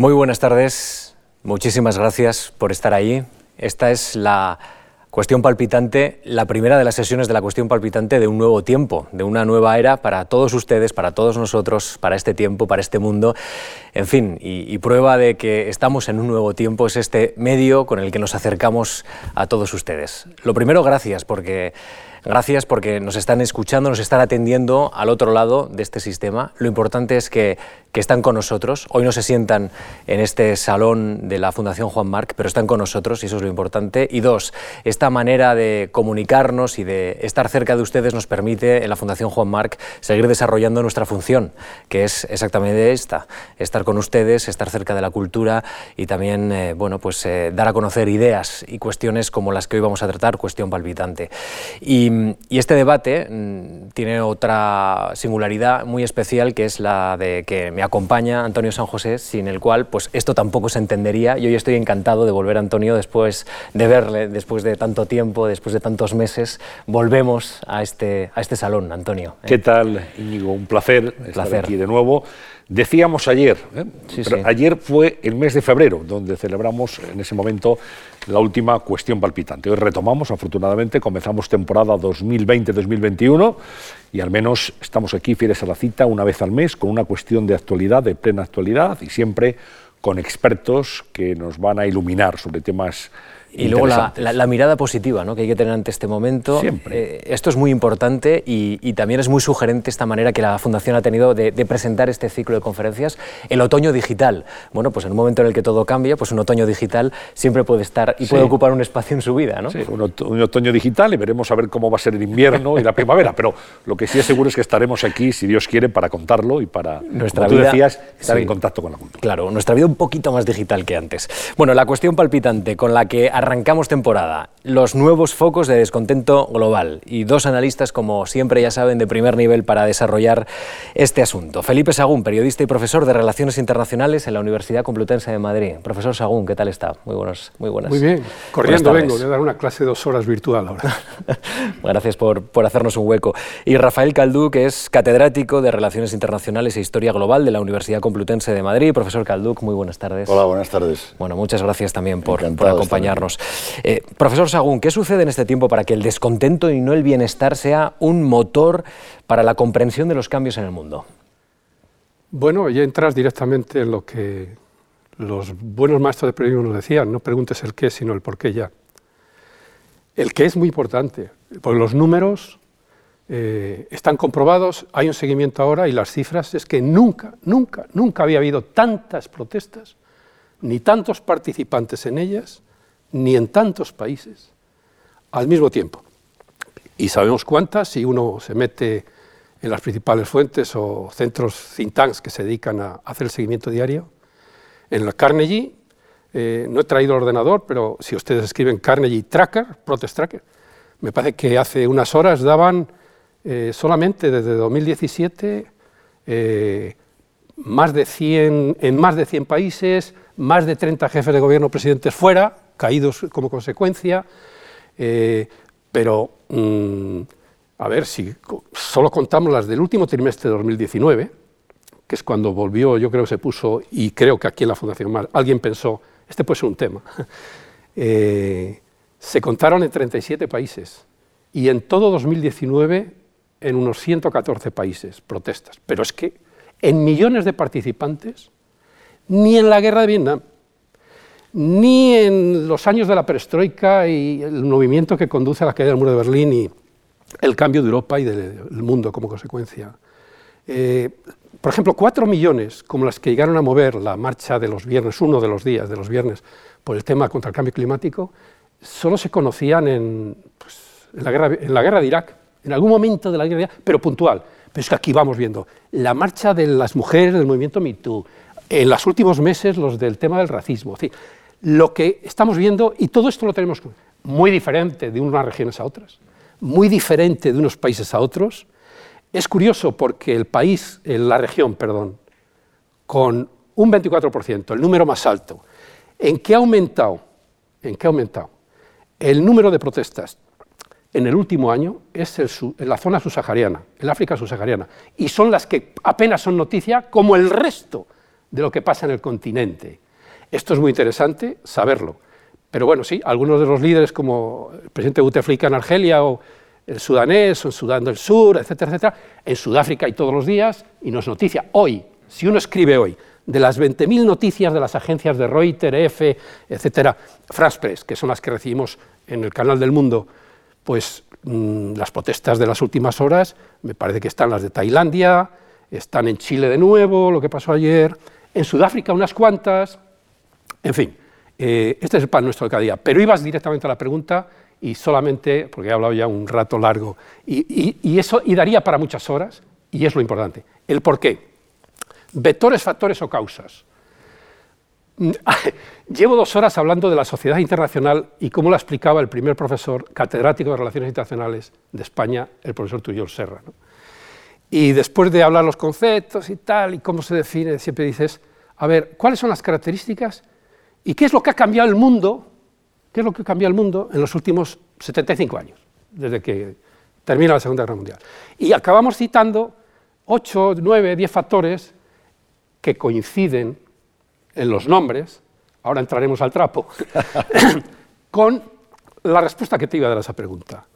Muy buenas tardes, muchísimas gracias por estar ahí. Esta es la cuestión palpitante, la primera de las sesiones de la cuestión palpitante de un nuevo tiempo, de una nueva era para todos ustedes, para todos nosotros, para este tiempo, para este mundo. En fin, y, prueba de que estamos en un nuevo tiempo es este medio con el que nos acercamos a todos ustedes. Lo primero, gracias, porque Gracias porque nos están escuchando, nos están atendiendo al otro lado de este sistema. Lo importante es que, están con nosotros. Hoy no se sientan en este salón de la Fundación Juan Marc, pero están con nosotros y eso es lo importante. Y dos, esta manera de comunicarnos y de estar cerca de ustedes nos permite en la Fundación Juan Marc seguir desarrollando nuestra función, que es exactamente esta, estar con ustedes, estar cerca de la cultura y también eh, bueno, pues, eh, dar a conocer ideas y cuestiones como las que hoy vamos a tratar, cuestión palpitante. Y y, este debate mm, tiene otra singularidad muy especial, que es la de que me acompaña Antonio San José, sin el cual pues, esto tampoco se entendería. Y hoy estoy encantado de volver a Antonio después de verle, después de tanto tiempo, después de tantos meses. Volvemos a este, a este salón, Antonio. ¿Qué tal, Íñigo? Un placer, estar aquí de nuevo. Decíamos ayer, ¿eh? ayer fue el mes de febrero, donde celebramos en ese momento la última cuestión palpitante. Hoy retomamos, afortunadamente, comenzamos temporada 2020-2021 y al menos estamos aquí fieles a la cita una vez al mes con una cuestión de actualidad, de plena actualidad y siempre con expertos que nos van a iluminar sobre temas y luego la, mirada positiva ¿no? que hay que tener ante este momento. Eh, esto es muy importante y, también es muy sugerente esta manera que la Fundación ha tenido de, presentar este ciclo de conferencias. El otoño digital. Bueno, pues en un momento en el que todo cambia, pues un otoño digital siempre puede estar y puede ocupar un espacio en su vida. ¿no? Sí, un, otoño digital y veremos a ver cómo va a ser el invierno y la primavera. Pero lo que sí es seguro es que estaremos aquí, si Dios quiere, para contarlo y para, nuestra como tú decías, estar en contacto con la cultura. Claro, nuestra vida un poquito más digital que antes. Bueno, la cuestión palpitante con la que arrancamos temporada, los nuevos focos de descontento global y dos analistas, como siempre ya saben, de primer nivel para desarrollar este asunto. Felipe Sagún, periodista y profesor de Relaciones Internacionales en la Universidad Complutense de Madrid. Profesor Sagún, ¿qué tal está? Muy, buenos, muy buenas. Muy bien, corriendo vengo, voy a dar una clase de dos horas virtual ahora. Gracias por, por hacernos un hueco. Y Rafael Caldú, que es catedrático de Relaciones Internacionales e Historia Global de la Universidad Complutense de Madrid. Profesor Calduc, muy buenas tardes. Hola, buenas tardes. Bueno, muchas gracias también por, por acompañarnos. Eh, profesor Sagún, ¿qué sucede en este tiempo para que el descontento y no el bienestar sea un motor para la comprensión de los cambios en el mundo? Bueno, ya entras directamente en lo que los buenos maestros de periodismo nos decían, no preguntes el qué, sino el por qué ya. El qué es muy importante, porque los números eh, están comprobados, hay un seguimiento ahora y las cifras es que nunca, nunca, nunca había habido tantas protestas, ni tantos participantes en ellas, ni en tantos países al mismo tiempo. Y sabemos cuántas si uno se mete en las principales fuentes o centros think tanks que se dedican a hacer el seguimiento diario. En la Carnegie, eh, no he traído el ordenador, pero si ustedes escriben Carnegie Tracker, Protest Tracker, me parece que hace unas horas daban eh, solamente desde 2017 eh, más de 100, en más de 100 países, más de 30 jefes de gobierno presidentes fuera, caídos como consecuencia, eh, pero mm, a ver si solo contamos las del último trimestre de 2019, que es cuando volvió, yo creo que se puso, y creo que aquí en la Fundación Mar alguien pensó, este puede ser un tema, eh, se contaron en 37 países y en todo 2019 en unos 114 países protestas. Pero es que en millones de participantes, ni en la guerra de Vietnam, ni en los años de la perestroika y el movimiento que conduce a la caída del muro de Berlín y el cambio de Europa y del mundo como consecuencia. Eh, por ejemplo, cuatro millones, como las que llegaron a mover la marcha de los viernes, uno de los días de los viernes, por el tema contra el cambio climático, solo se conocían en, pues, la, guerra, en la guerra de Irak, en algún momento de la guerra de Irak, pero puntual. Pero es que aquí vamos viendo la marcha de las mujeres del movimiento MeToo, en los últimos meses los del tema del racismo lo que estamos viendo, y todo esto lo tenemos muy diferente de unas regiones a otras, muy diferente de unos países a otros. Es curioso porque el país, la región, perdón, con un 24%, el número más alto, ¿en qué ha aumentado? ¿En qué ha aumentado? El número de protestas en el último año es en la zona subsahariana, el África subsahariana, y son las que apenas son noticia, como el resto de lo que pasa en el continente. Esto es muy interesante saberlo. Pero bueno, sí, algunos de los líderes como el presidente Bouteflika en Argelia o el sudanés o en Sudán del Sur, etcétera, etcétera, en Sudáfrica hay todos los días y no es noticia. Hoy, si uno escribe hoy, de las 20.000 noticias de las agencias de Reuters, EFE, etcétera, France Press, que son las que recibimos en el canal del mundo, pues mm, las protestas de las últimas horas, me parece que están las de Tailandia, están en Chile de nuevo, lo que pasó ayer, en Sudáfrica unas cuantas, en fin, eh, este es el pan nuestro de cada día. Pero ibas directamente a la pregunta y solamente, porque he hablado ya un rato largo, y, eso y daría para muchas horas, y es lo importante. El por qué. Vectores, factores o causas. Llevo dos horas hablando de la sociedad internacional y cómo la explicaba el primer profesor catedrático de Relaciones Internacionales de España, el profesor Tuyol Serra. Y después de hablar los conceptos y tal, y cómo se define, siempre dices, a ver, ¿cuáles son las características y qué es lo que ha cambiado el mundo? ¿Qué es lo que ha cambiado el mundo en los últimos 75 años, desde que termina la Segunda Guerra Mundial? Y acabamos citando 8, 9, 10 factores que coinciden en los nombres, ahora entraremos al trapo, con la respuesta que te iba a dar a esa pregunta.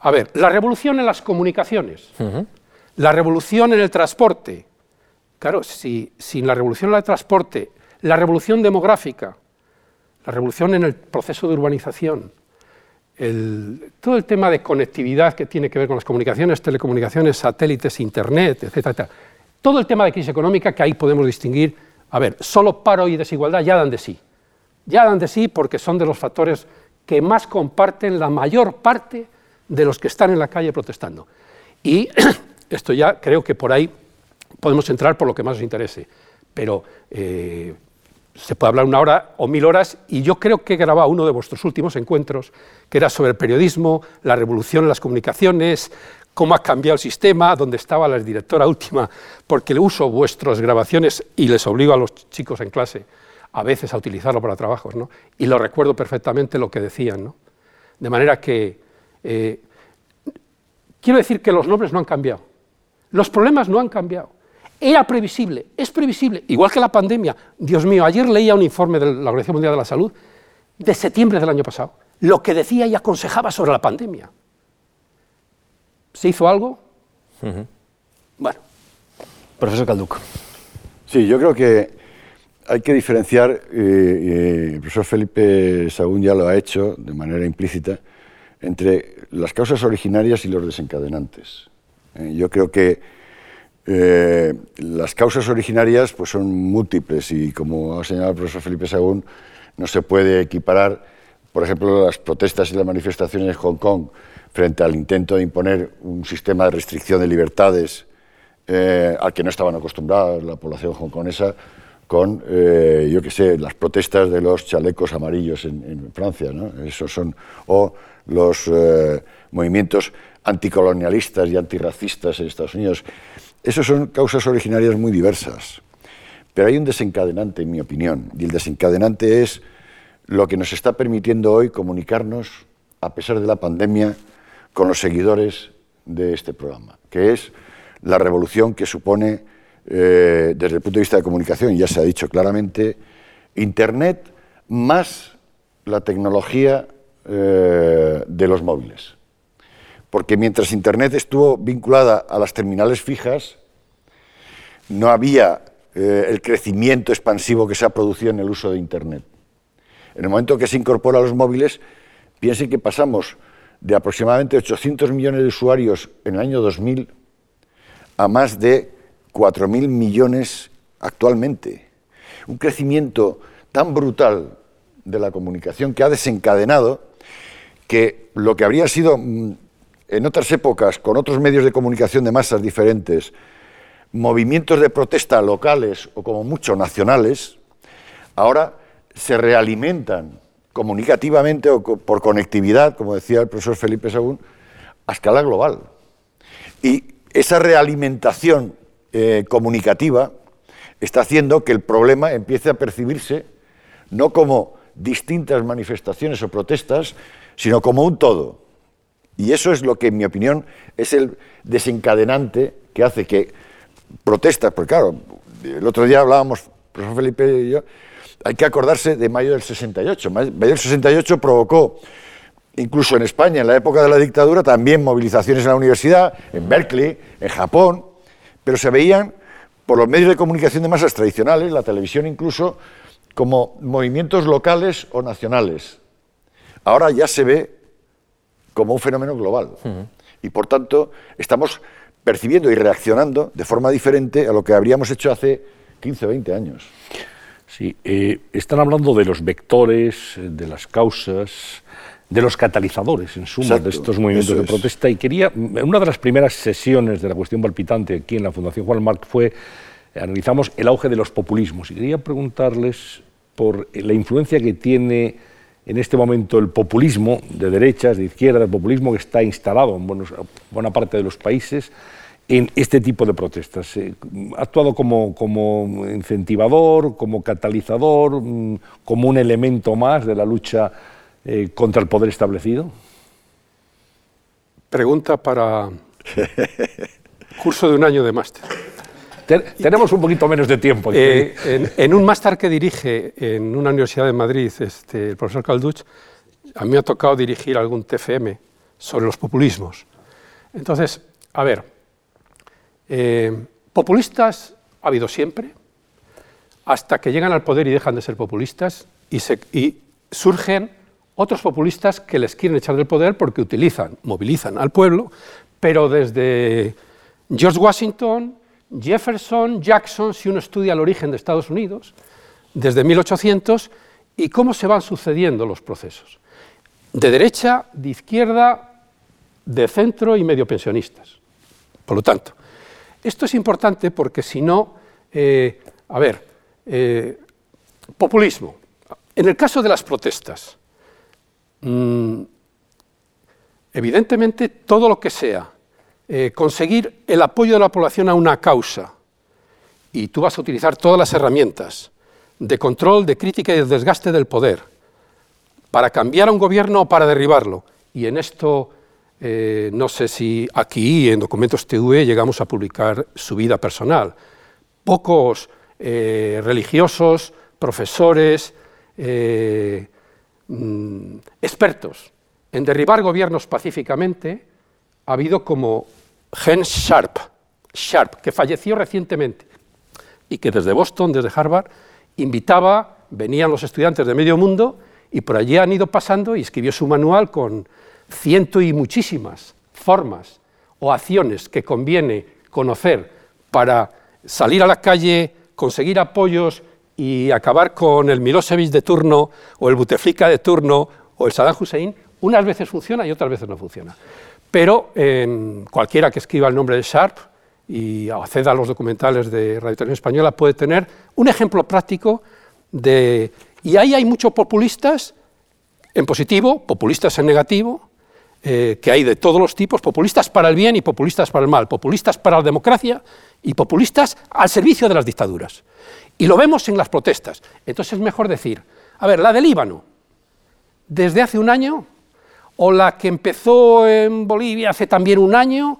A ver, la revolución en las comunicaciones, la revolución en el transporte. Claro, si, sin la revolución en el transporte, la revolución demográfica, la revolución en el proceso de urbanización, todo el tema de conectividad que tiene que ver con las comunicaciones, telecomunicaciones, satélites, internet, etcétera, todo el tema de crisis económica que ahí podemos distinguir a ver, solo paro y desigualdad ya dan de sí. Ya dan de sí porque son de los factores que más comparten la mayor parte de los que están en la calle protestando. Y esto ya creo que por ahí podemos entrar por lo que más os interese. Pero eh, se puede hablar una hora o mil horas y yo creo que he grabado uno de vuestros últimos encuentros, que era sobre el periodismo, la revolución en las comunicaciones, cómo ha cambiado el sistema, dónde estaba la directora última, porque le uso vuestras grabaciones y les obligo a los chicos en clase a veces a utilizarlo para trabajos, ¿no? y lo recuerdo perfectamente lo que decían. ¿no? De manera que eh, quiero decir que los nombres no han cambiado, los problemas no han cambiado. Era previsible, es previsible, igual que la pandemia. Dios mío, ayer leía un informe de la Organización Mundial de la Salud de septiembre del año pasado, lo que decía y aconsejaba sobre la pandemia. ¿Se hizo algo? Bueno. Profesor Calduco. Sí, yo creo que hay que diferenciar, eh, eh, el profesor Felipe Sagún ya lo ha hecho de manera implícita, entre las causas originarias y los desencadenantes. Eh, yo creo que las causas originarias pues, son múltiples y, como ha señalado el profesor Felipe Sagún, no se puede equiparar, por ejemplo, las protestas y las manifestaciones en Hong Kong frente al intento de imponer un sistema de restricción de libertades eh, al que no estaban acostumbrados la población hongkonesa con, eh, yo qué sé, las protestas de los chalecos amarillos en, Francia, ¿no? Esos son, o los eh, movimientos anticolonialistas y antirracistas en Estados Unidos. Esas son causas originarias muy diversas. Pero hay un desencadenante, en mi opinión, y el desencadenante es lo que nos está permitiendo hoy comunicarnos, a pesar de la pandemia, con los seguidores de este programa, que es la revolución que supone, eh, desde el punto de vista de comunicación, ya se ha dicho claramente, Internet más la tecnología eh, de los móviles. Porque mientras Internet estuvo vinculada a las terminales fijas, no había eh, el crecimiento expansivo que se ha producido en el uso de Internet. En el momento que se incorpora a los móviles, piensen que pasamos de aproximadamente 800 millones de usuarios en el año 2000 a más de 4.000 millones actualmente. Un crecimiento tan brutal de la comunicación que ha desencadenado que lo que habría sido mm, en otras épocas, con otros medios de comunicación de masas diferentes, movimientos de protesta locales o como mucho nacionales, ahora se realimentan comunicativamente o por conectividad, como decía el profesor Felipe Sagún, a escala global. Y esa realimentación eh, comunicativa está haciendo que el problema empiece a percibirse no como distintas manifestaciones o protestas, sino como un todo. Y eso es lo que, en mi opinión, es el desencadenante que hace que protestas, porque claro, el otro día hablábamos profesor Felipe y yo, hay que acordarse de mayo del 68. Mayo del 68 provocó, incluso en España, en la época de la dictadura, también movilizaciones en la universidad, en Berkeley, en Japón, pero se veían por los medios de comunicación de masas tradicionales, la televisión incluso, como movimientos locales o nacionales. Ahora ya se ve como un fenómeno global. Y por tanto, estamos percibiendo y reaccionando de forma diferente a lo que habríamos hecho hace 15 o 20 años. Sí, eh, están hablando de los vectores, de las causas, de los catalizadores, en suma, de estos movimientos de protesta. Y quería, una de las primeras sesiones de la cuestión palpitante aquí en la Fundación Juan Marc fue, analizamos el auge de los populismos. Y quería preguntarles por la influencia que tiene en este momento el populismo de derechas, de izquierda, el populismo que está instalado en buena parte de los países en este tipo de protestas. Eh, ¿Ha actuado como, como, incentivador, como catalizador, mm, como un elemento más de la lucha eh, contra el poder establecido? Pregunta para curso de un año de máster. Tenemos un poquito menos de tiempo. Eh, en, un máster que dirige en una universidad de Madrid este, el profesor Calduch, a mí me ha tocado dirigir algún TFM sobre los populismos. Entonces, a ver, eh, populistas ha habido siempre, hasta que llegan al poder y dejan de ser populistas y, surgen otros populistas que les quieren echar del poder porque utilizan, movilizan al pueblo, pero desde George Washington, Jefferson, Jackson, si uno estudia el origen de Estados Unidos, desde 1800, y cómo se van sucediendo los procesos. De derecha, de izquierda, de centro y medio pensionistas. Por lo tanto, esto es importante porque si no, eh, a ver, eh, populismo. En el caso de las protestas, mm, evidentemente todo lo que sea eh, conseguir el apoyo de la población a una causa, y tú vas a utilizar todas las herramientas de control, de crítica y de desgaste del poder para cambiar a un gobierno o para derribarlo, y en esto eh, no sé si aquí en Documentos TV llegamos a publicar su vida personal. Pocos eh, religiosos, profesores, mm, expertos en derribar gobiernos pacíficamente ha habido como Hans Sharp, Sharp, que falleció recientemente y que desde Boston, desde Harvard, invitaba, venían los estudiantes de medio mundo y por allí han ido pasando y escribió su manual con ciento y muchísimas formas o acciones que conviene conocer para salir a la calle, conseguir apoyos y acabar con el Milosevic de turno o el Buteflika de turno o el Saddam Hussein, unas veces funciona y otras veces no funciona. Pero en cualquiera que escriba el nombre de Sharp y acceda a los documentales de Radio Televisión Española puede tener un ejemplo práctico de... Y ahí hay muchos populistas en positivo, populistas en negativo, eh, que hay de todos los tipos, populistas para el bien y populistas para el mal, populistas para la democracia y populistas al servicio de las dictaduras. Y lo vemos en las protestas. Entonces es mejor decir, a ver, la del Líbano, desde hace un año, o la que empezó en Bolivia hace también un año,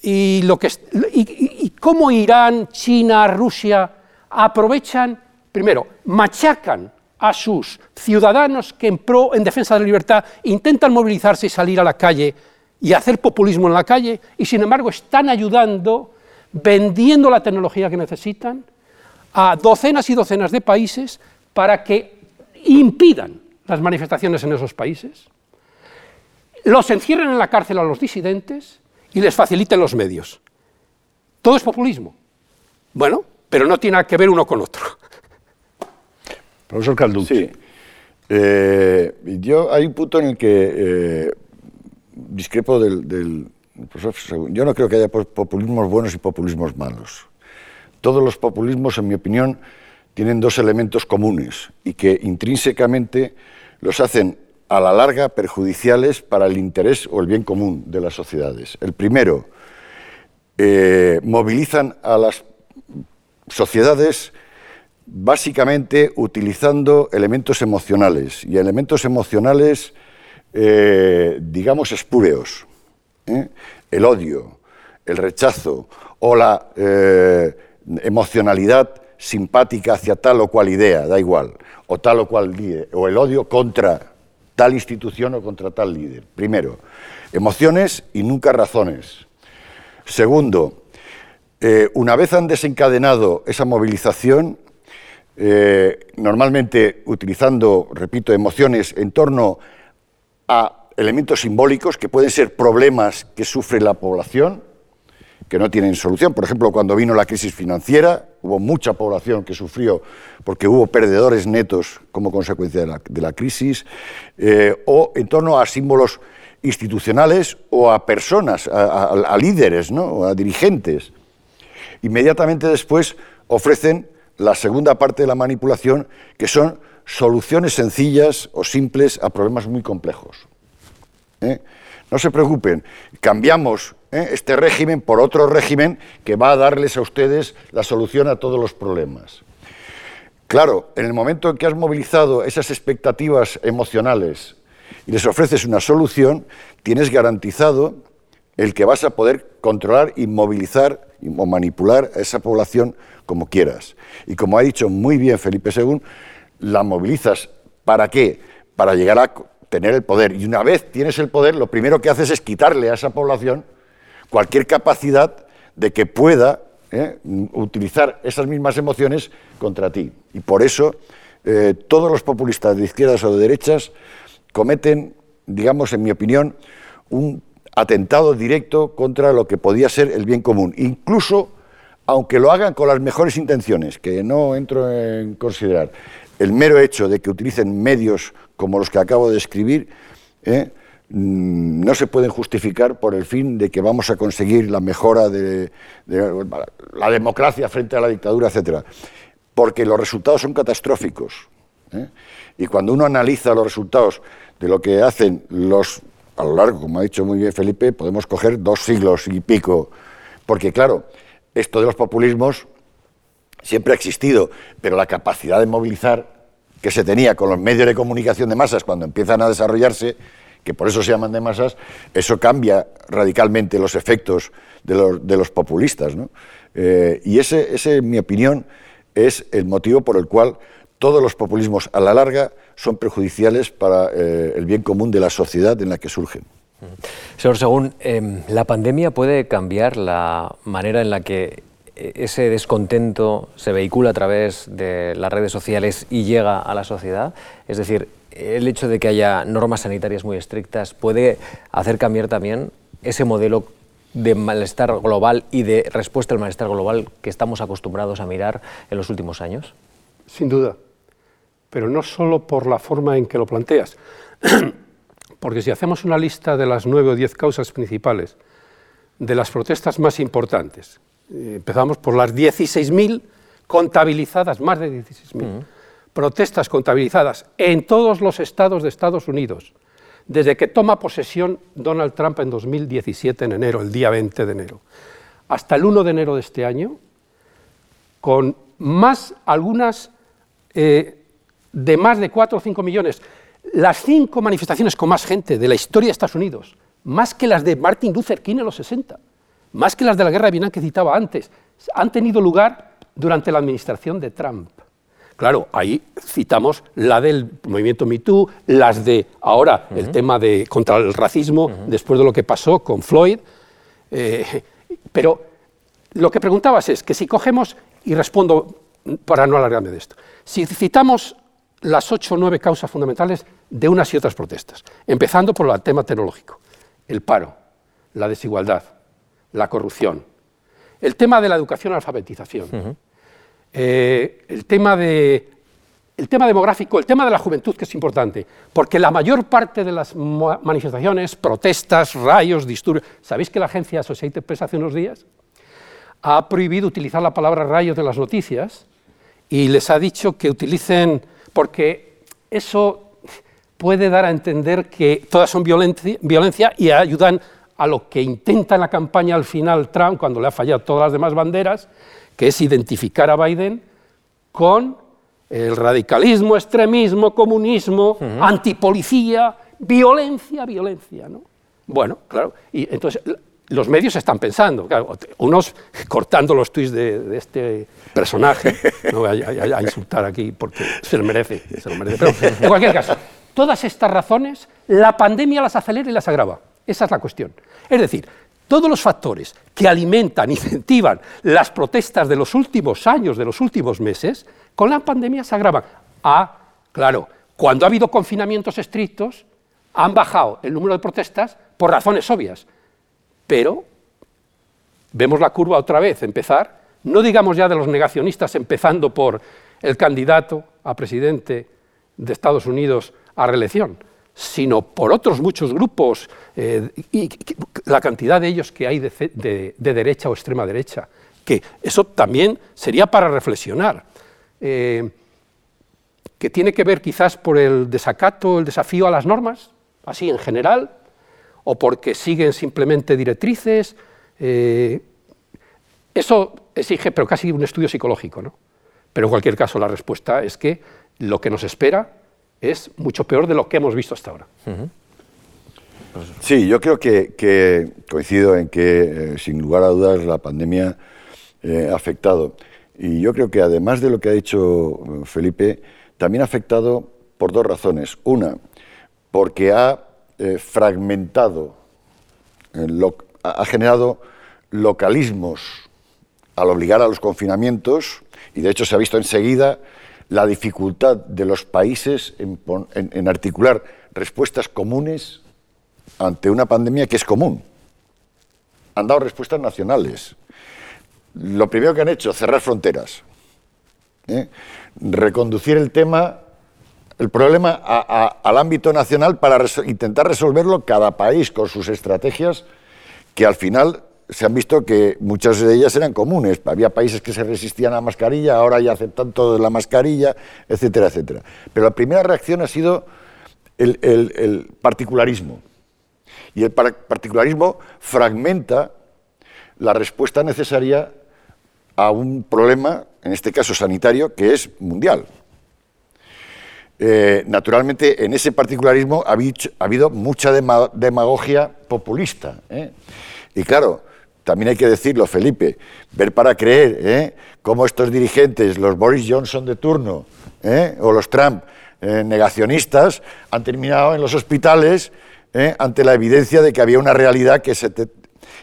y, lo que, y cómo Irán, China, Rusia aprovechan, primero, machacan a sus ciudadanos que en pro, en defensa de la libertad, intentan movilizarse y salir a la calle y hacer populismo en la calle, y sin embargo están ayudando, vendiendo la tecnología que necesitan, a docenas y docenas de países para que impidan las manifestaciones en esos países, los encierren en la cárcel a los disidentes y les faciliten los medios. Todo es populismo. Bueno, pero no tiene que ver uno con otro. Profesor Calducci. Sí. Eh, yo hay un punto en el que eh, discrepo del, profesor. Yo no creo que haya populismos buenos y populismos malos. Todos los populismos, en mi opinión, tienen dos elementos comunes y que intrínsecamente los hacen a la larga perjudiciales para el interés o el bien común de las sociedades. El primero, eh, movilizan a las sociedades básicamente utilizando elementos emocionales y elementos emocionales, eh, digamos, espúreos. ¿eh? El odio, el rechazo o la emocionalidad simpática hacia tal o cual idea, da igual, o tal o cual o el odio contra tal institución o contra tal líder. Primero, emociones y nunca razones. Segundo, eh, una vez han desencadenado esa movilización, eh, normalmente utilizando, repito, emociones en torno a elementos simbólicos que pueden ser problemas que sufre la población, que no tienen solución. Por ejemplo, cuando vino la crisis financiera, hubo mucha población que sufrió porque hubo perdedores netos como consecuencia de la, crisis, eh, o en torno a símbolos institucionales o a personas, a, líderes, ¿no? a dirigentes. Inmediatamente después ofrecen la segunda parte de la manipulación, que son soluciones sencillas o simples a problemas muy complejos. ¿eh? No se preocupen, cambiamos ¿eh? este régimen por otro régimen que va a darles a ustedes la solución a todos los problemas. Claro, en el momento en que has movilizado esas expectativas emocionales y les ofreces una solución, tienes garantizado el que vas a poder controlar y movilizar o manipular a esa población como quieras. Y como ha dicho muy bien Felipe II, la movilizas ¿para qué? Para llegar a tener el poder. Y una vez tienes el poder, lo primero que haces es quitarle a esa población cualquier capacidad de que pueda ¿eh? utilizar esas mismas emociones contra ti. Y por eso eh, todos los populistas de izquierdas o de derechas cometen, digamos, en mi opinión, un atentado directo contra lo que podía ser el bien común, incluso aunque lo hagan con las mejores intenciones, que no entro en considerar. El mero hecho de que utilicen medios como los que acabo de describir, ¿eh? Mm, no se pueden justificar por el fin de que vamos a conseguir la mejora de, la democracia frente a la dictadura, etcétera, porque los resultados son catastróficos. ¿eh? Y cuando uno analiza los resultados de lo que hacen los, a lo largo, como ha dicho muy bien Felipe, podemos coger dos siglos y pico, porque claro, esto de los populismos siempre ha existido, pero la capacidad de movilizar que se tenía con los medios de comunicación de masas cuando empiezan a desarrollarse que por eso se llaman de masas, eso cambia radicalmente los efectos de los, populistas. Eh, y ese, en mi opinión, es el motivo por el cual todos los populismos a la larga son perjudiciales para eh, el bien común de la sociedad en la que surgen. Señor Según, em, ¿la pandemia puede cambiar la manera en la que eh, ese descontento se vehicula a través de las redes sociales y llega a la sociedad? Es decir, el hecho de que haya normas sanitarias muy estrictas puede hacer cambiar también ese modelo de malestar global y de respuesta al malestar global que estamos acostumbrados a mirar en los últimos años? Sin duda, pero no solo por la forma en que lo planteas, porque si hacemos una lista de las nueve o diez causas principales de las protestas más importantes, eh, empezamos por las 16.000 contabilizadas, más de 16.000 protestas contabilizadas en todos los estados de Estados Unidos, desde que toma posesión Donald Trump en 2017, en enero, el día 20 de enero, hasta el 1 de enero de este año, con más, algunas eh, de más de 4 o 5 millones, las cinco manifestaciones con más gente de la historia de Estados Unidos, más que las de Martin Luther King en los 60, más que las de la guerra de Vietnam que citaba antes, han tenido lugar durante la administración de Trump. Claro, ahí citamos la del movimiento MeToo, las de ahora el tema de contra el racismo, después de lo que pasó con Floyd. Eh, pero lo que preguntabas es que si cogemos, y respondo para no alargarme de esto, si citamos las ocho o nueve causas fundamentales de unas y otras protestas, empezando por el tema tecnológico, el paro, la desigualdad, la corrupción, el tema de la educación y alfabetización, eh, el, tema de, el tema demográfico, el tema de la juventud, que es importante, porque la mayor parte de las manifestaciones, protestas, rayos, disturbios, ¿sabéis que la agencia Associated Press hace unos días ha prohibido utilizar la palabra rayos de las noticias y les ha dicho que utilicen, porque eso puede dar a entender que todas son violencia, violencia y ayudan a lo que intenta en la campaña al final Trump, cuando le ha fallado todas las demás banderas, que es identificar a Biden con el radicalismo, extremismo, comunismo, antipolicía, violencia, violencia. ¿no? Bueno, claro, y entonces los medios están pensando, unos cortando los tuits de, este personaje, no voy a, insultar aquí porque se lo merece, se lo merece. Pero en cualquier caso, todas estas razones, la pandemia las acelera y las agrava. Esa es la cuestión. Es decir, todos los factores que alimentan, incentivan las protestas de los últimos años, de los últimos meses, con la pandemia se agravan. Ah, claro, cuando ha habido confinamientos estrictos, han bajado el número de protestas por razones obvias. Pero vemos la curva otra vez empezar, no digamos ya de los negacionistas, empezando por el candidato a presidente de Estados Unidos a reelección, sino por otros muchos grupos eh, y la cantidad de ellos que hay de, derecha o extrema derecha, que eso también sería para reflexionar, eh, que tiene que ver quizás por el desacato, el desafío a las normas, así en general, o porque siguen simplemente directrices. Eh, eso exige, pero casi un estudio psicológico, ¿no? Pero en cualquier caso, la respuesta es que lo que nos espera es mucho peor de lo que hemos visto hasta ahora. Sí, yo creo que, coincido en que, eh, sin lugar a dudas, la pandemia eh, ha afectado. Y yo creo que, además de lo que ha dicho Felipe, también ha afectado por dos razones. Una, porque ha eh, fragmentado, ha generado localismos al obligar a los confinamientos, y de hecho se ha visto enseguida la dificultad de los países en, articular respuestas comunes ante una pandemia que es común. Han dado respuestas nacionales. Lo primero que han hecho, cerrar fronteras. ¿eh? Reconducir el tema, el problema al ámbito nacional para intentar resolverlo cada país con sus estrategias que al final se han visto que muchas de ellas eran comunes. Había países que se resistían a la mascarilla, ahora ya aceptan todo la mascarilla, etcétera, etcétera. Pero la primera reacción ha sido el, particularismo. Y el particularismo fragmenta la respuesta necesaria a un problema, en este caso sanitario, que es mundial. Eh, naturalmente, en ese particularismo ha, habido mucha demagogia populista. ¿eh? Y claro, también hay que decirlo, Felipe, ver para creer ¿eh? cómo estos dirigentes, los Boris Johnson de turno ¿eh? o los Trump eh, negacionistas, han terminado en los hospitales ¿eh? ante la evidencia de que había una realidad que se...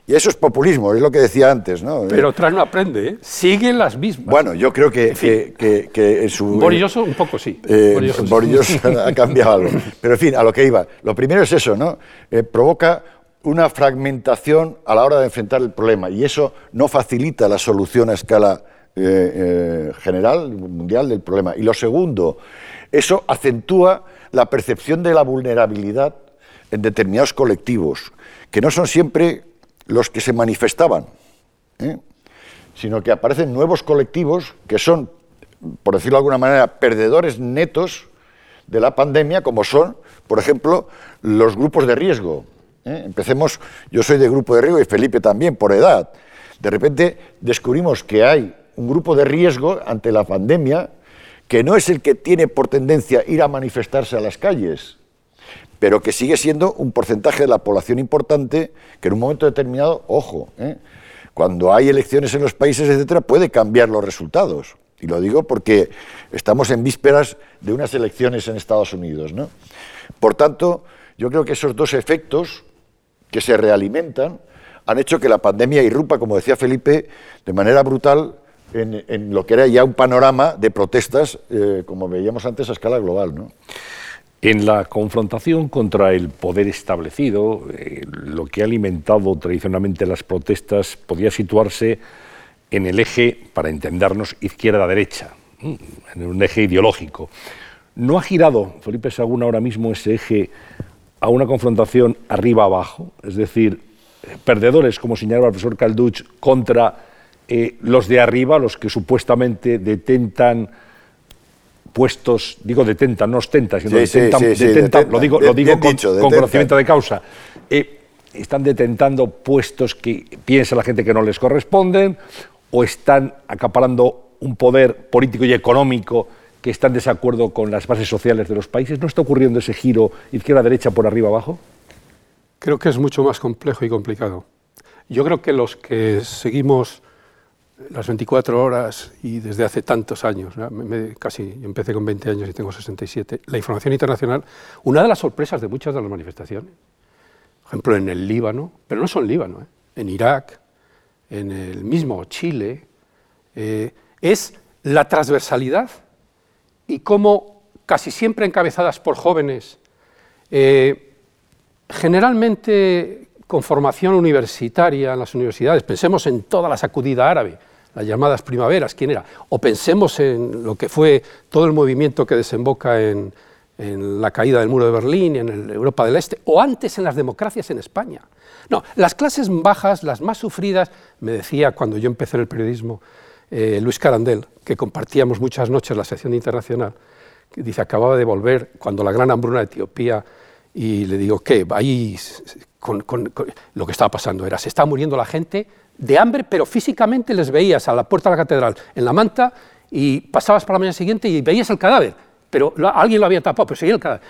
Y eso es populismo, es lo que decía antes. ¿no? Pero Trump no aprende, ¿eh? siguen las mismas. Bueno, yo creo que, que, que, su... Boris Johnson un poco sí. Boris Johnson ha cambiado algo. Pero en fin, a lo que iba. Lo primero es eso, ¿no? provoca una fragmentación a la hora de enfrentar el problema y eso no facilita la solución a escala eh, eh, general, mundial del problema. Y lo segundo, eso acentúa la percepción de la vulnerabilidad en determinados colectivos, que no son siempre los que se manifestaban, ¿eh? sino que aparecen nuevos colectivos que son, por decirlo de alguna manera, perdedores netos de la pandemia, como son, por ejemplo, los grupos de riesgo, ¿eh? Empecemos, yo soy de grupo de riesgo y Felipe también, por edad. De repente descubrimos que hay un grupo de riesgo ante la pandemia que no es el que tiene por tendencia ir a manifestarse a las calles, pero que sigue siendo un porcentaje de la población importante que en un momento determinado, ojo, ¿eh? cuando hay elecciones en los países, etcétera, puede cambiar los resultados. Y lo digo porque estamos en vísperas de unas elecciones en Estados Unidos. ¿no? Por tanto, yo creo que esos dos efectos que se realimentan han hecho que la pandemia irrumpa, como decía Felipe, de manera brutal en, lo que era ya un panorama de protestas, eh, como veíamos antes, a escala global. ¿no? En la confrontación contra el poder establecido, eh, lo que ha alimentado tradicionalmente las protestas podía situarse en el eje, para entendernos, izquierda-derecha, en un eje ideológico. ¿No ha girado, Felipe Sagún, ahora mismo ese eje a una confrontación arriba-abajo, es decir, perdedores, como señalaba el profesor Calduch, contra eh, los de arriba, los que supuestamente detentan puestos, digo detentan, no ostentan, sino detentan, lo digo, lo digo con, conocimiento de causa, eh, están detentando puestos que piensa la gente que no les corresponden o están acaparando un poder político y económico que está en desacuerdo con las bases sociales de los países? ¿No está ocurriendo ese giro izquierda-derecha por arriba-abajo? Creo que es mucho más complejo y complicado. Yo creo que los que seguimos las 24 horas y desde hace tantos años, casi empecé con 20 años y tengo 67, la información internacional, una de las sorpresas de muchas de las manifestaciones, por ejemplo en el Líbano, pero no solo en Líbano, ¿eh? en Irak, en el mismo Chile, eh, es la transversalidad y cómo casi siempre encabezadas por jóvenes, eh, generalmente con formación universitaria en las universidades, pensemos en toda la sacudida árabe, las llamadas primaveras, ¿quién era? O pensemos en lo que fue todo el movimiento que desemboca en, la caída del muro de Berlín, en Europa del Este, o antes en las democracias en España. No, las clases bajas, las más sufridas, me decía cuando yo empecé el periodismo eh, Luis Carandel, que compartíamos muchas noches la sección internacional, que dice, acababa de volver cuando la gran hambruna de Etiopía, y le digo, ¿qué? Ahí con, lo que estaba pasando era, se estaba muriendo la gente de hambre, pero físicamente les veías a la puerta de la catedral en la manta y pasabas para la mañana siguiente y veías el cadáver, pero alguien lo había tapado, pero seguía el cadáver.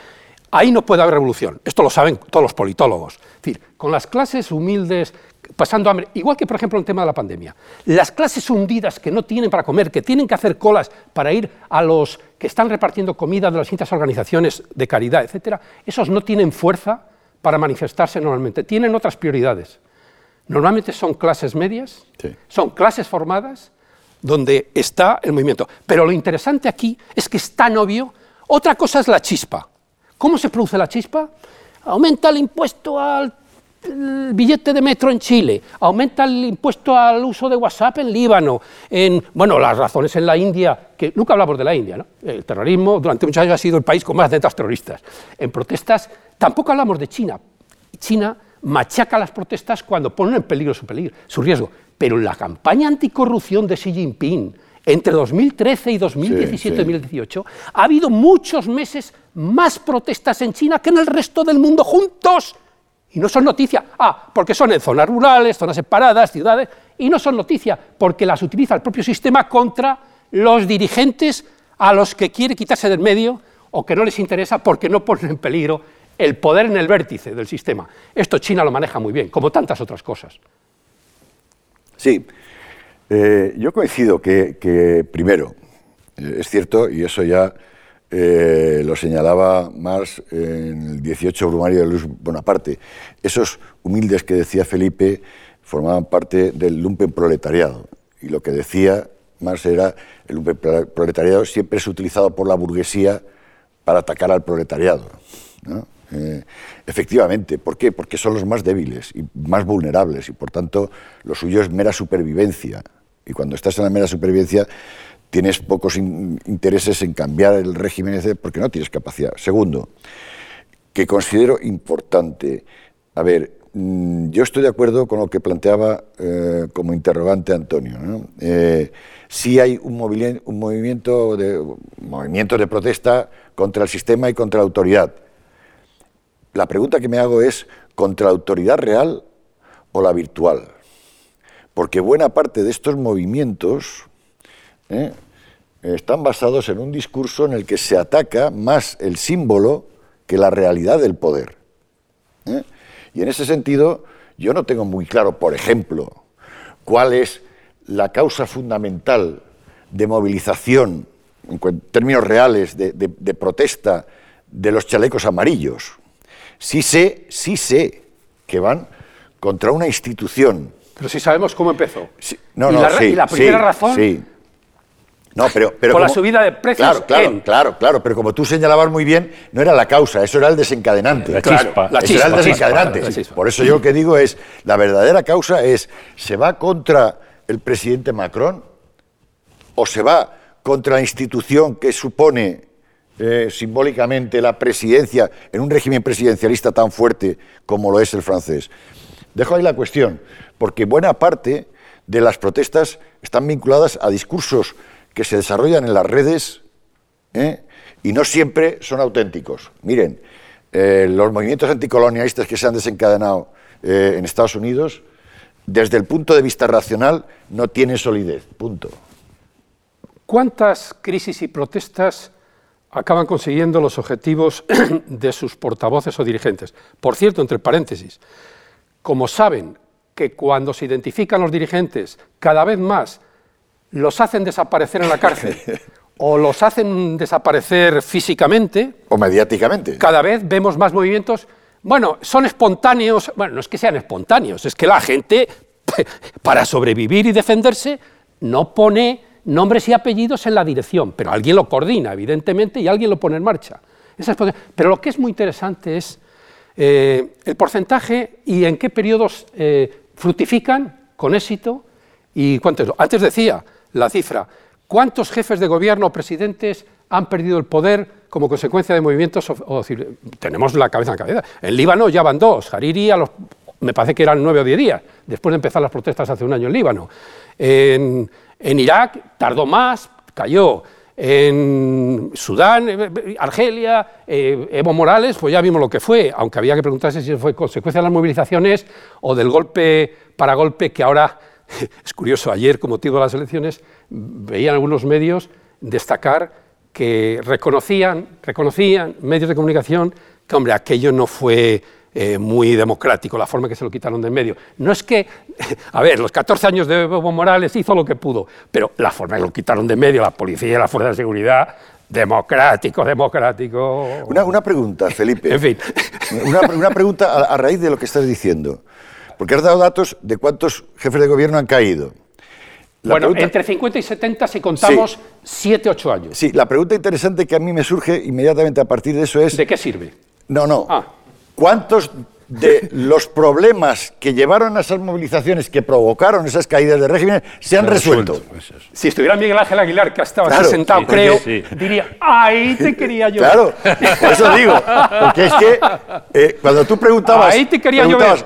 Ahí no puede haber revolución, esto lo saben todos los politólogos. Es decir, con las clases humildes pasando hambre, igual que por ejemplo el tema de la pandemia, las clases hundidas que no tienen para comer, que tienen que hacer colas para ir a los que están repartiendo comida de las distintas organizaciones de caridad, etcétera, esos no tienen fuerza para manifestarse normalmente, tienen otras prioridades. Normalmente son clases medias, son clases formadas donde está el movimiento. Pero lo interesante aquí es que es tan obvio. Otra cosa es la chispa. ¿Cómo se produce la chispa? Aumenta el impuesto al billete de metro en Chile, aumenta el impuesto al uso de WhatsApp en Líbano, en, bueno, las razones en la India, que nunca hablamos de la India, ¿no? El terrorismo durante muchos años ha sido el país con más atentos terroristas. En protestas Tampoco hablamos de China. China machaca las protestas cuando ponen en peligro su, peligro, su riesgo. Pero la campaña anticorrupción de Xi Jinping, entre 2013 y 2017-2018, ha habido muchos meses más protestas en China que en el resto del mundo juntos. Y no son noticia. Ah, porque son en zonas rurales, zonas separadas, ciudades. Y no son noticia porque las utiliza el propio sistema contra los dirigentes a los que quiere quitarse del medio o que no les interesa porque no ponen en peligro el poder en el vértice del sistema. Esto China lo maneja muy bien, como tantas otras cosas. Sí, eh, yo coincido que, primero, eh, es cierto, y eso ya eh, lo señalaba Marx en el 18 Brumario de Luis Bonaparte, esos humildes que decía Felipe formaban parte del lumpen proletariado. Y lo que decía Marx era el lumpen proletariado siempre es utilizado por la burguesía para atacar al proletariado. Eh, efectivamente, ¿por qué? Porque son los más débiles y más vulnerables y por tanto lo suyo es mera supervivencia. Y cuando estás en la mera supervivencia tienes pocos intereses en cambiar el régimen porque no tienes capacidad. Segundo, que considero importante, a ver, mm, yo estoy de acuerdo con lo que planteaba eh, como interrogante Antonio. Eh, si hay un, un movimiento de, movimientos de protesta contra el sistema y contra la autoridad la pregunta que me hago es, ¿contra la autoridad real o la virtual? Porque buena parte de estos movimientos ¿eh? están basados en un discurso en el que se ataca más el símbolo que la realidad del poder. ¿eh? Y en ese sentido, yo no tengo muy claro, por ejemplo, cuál es la causa fundamental de movilización, en términos reales, de protesta de los chalecos amarillos. Sí sé, sí sé que van contra una institución. Pero si sabemos cómo empezó. no, no, sí, y la primera razón. Sí. No, pero, pero Con la subida de precios. Claro, claro, claro, claro. Pero como tú señalabas muy bien, no era la causa, eso era el desencadenante. La chispa. eso era el desencadenante. Por eso yo lo que digo es, la verdadera causa es, ¿se va contra el presidente Macron o se va contra la institución que supone eh, simbólicamente la presidencia en un régimen presidencialista tan fuerte como lo es el francés. Dejo ahí la cuestión, porque buena parte de las protestas están vinculadas a discursos que se desarrollan en las redes ¿eh? y no siempre son auténticos. Miren, eh, los movimientos anticolonialistas que se han desencadenado en Estados Unidos, desde el punto de vista racional, no tienen solidez. Punto. ¿Cuántas crisis y protestas acaban consiguiendo los objetivos de sus portavoces o dirigentes. Por cierto, entre paréntesis, como saben que cuando se identifican los dirigentes, cada vez más los hacen desaparecer en la cárcel o los hacen desaparecer físicamente. O mediáticamente. Cada vez vemos más movimientos. Bueno, son espontáneos. Bueno, no es que sean espontáneos, es que la gente, para sobrevivir y defenderse, no pone nombres y apellidos en la dirección, pero alguien lo coordina, evidentemente, y alguien lo pone en marcha. Pero lo que es muy interesante es eh, el porcentaje y en qué periodos eh, fructifican con éxito y cuántos. Antes decía la cifra, ¿cuántos jefes de gobierno o presidentes han perdido el poder como consecuencia de movimientos? O, tenemos la cabeza en cabeza. En Líbano ya van dos, Hariri a los, me parece que eran nueve o diez días, después de empezar las protestas hace un año en Líbano. En, en Irak tardó más, cayó. En Sudán, eh, Argelia, eh, Evo Morales, pues ya vimos lo que fue, aunque había que preguntarse si fue consecuencia de las movilizaciones o del golpe para golpe que ahora, es curioso, ayer con motivo de las elecciones, veían algunos medios destacar que reconocían, reconocían medios de comunicación que, hombre, aquello no fue eh, muy democrático, la forma que se lo quitaron de en medio. No es que, a ver, los 14 años de Evo Morales hizo lo que pudo, pero la forma que lo quitaron de en medio, la policía y la fuerza de seguridad, democrático, democrático. Una, pregunta, Felipe. en fin. Una, pregunta a, raíz de lo que estás diciendo. Porque has dado datos de cuántos jefes de gobierno han caído. bueno, entre 50 y 70 si contamos 7, 8 años. Sí, la pregunta interesante que a mí me surge inmediatamente a partir de eso es... ¿De qué sirve? No, no. Ah. ¿Cuántos de los problemas que llevaron a esas movilizaciones que provocaron esas caídas de régimen se han resuelto. Si estuviera Miguel Ángel Aguilar, que ha estado sentado, creo, diría, ahí te quería yo. Claro, por eso digo, porque es que eh, cuando tú preguntabas, ahí te quería preguntabas,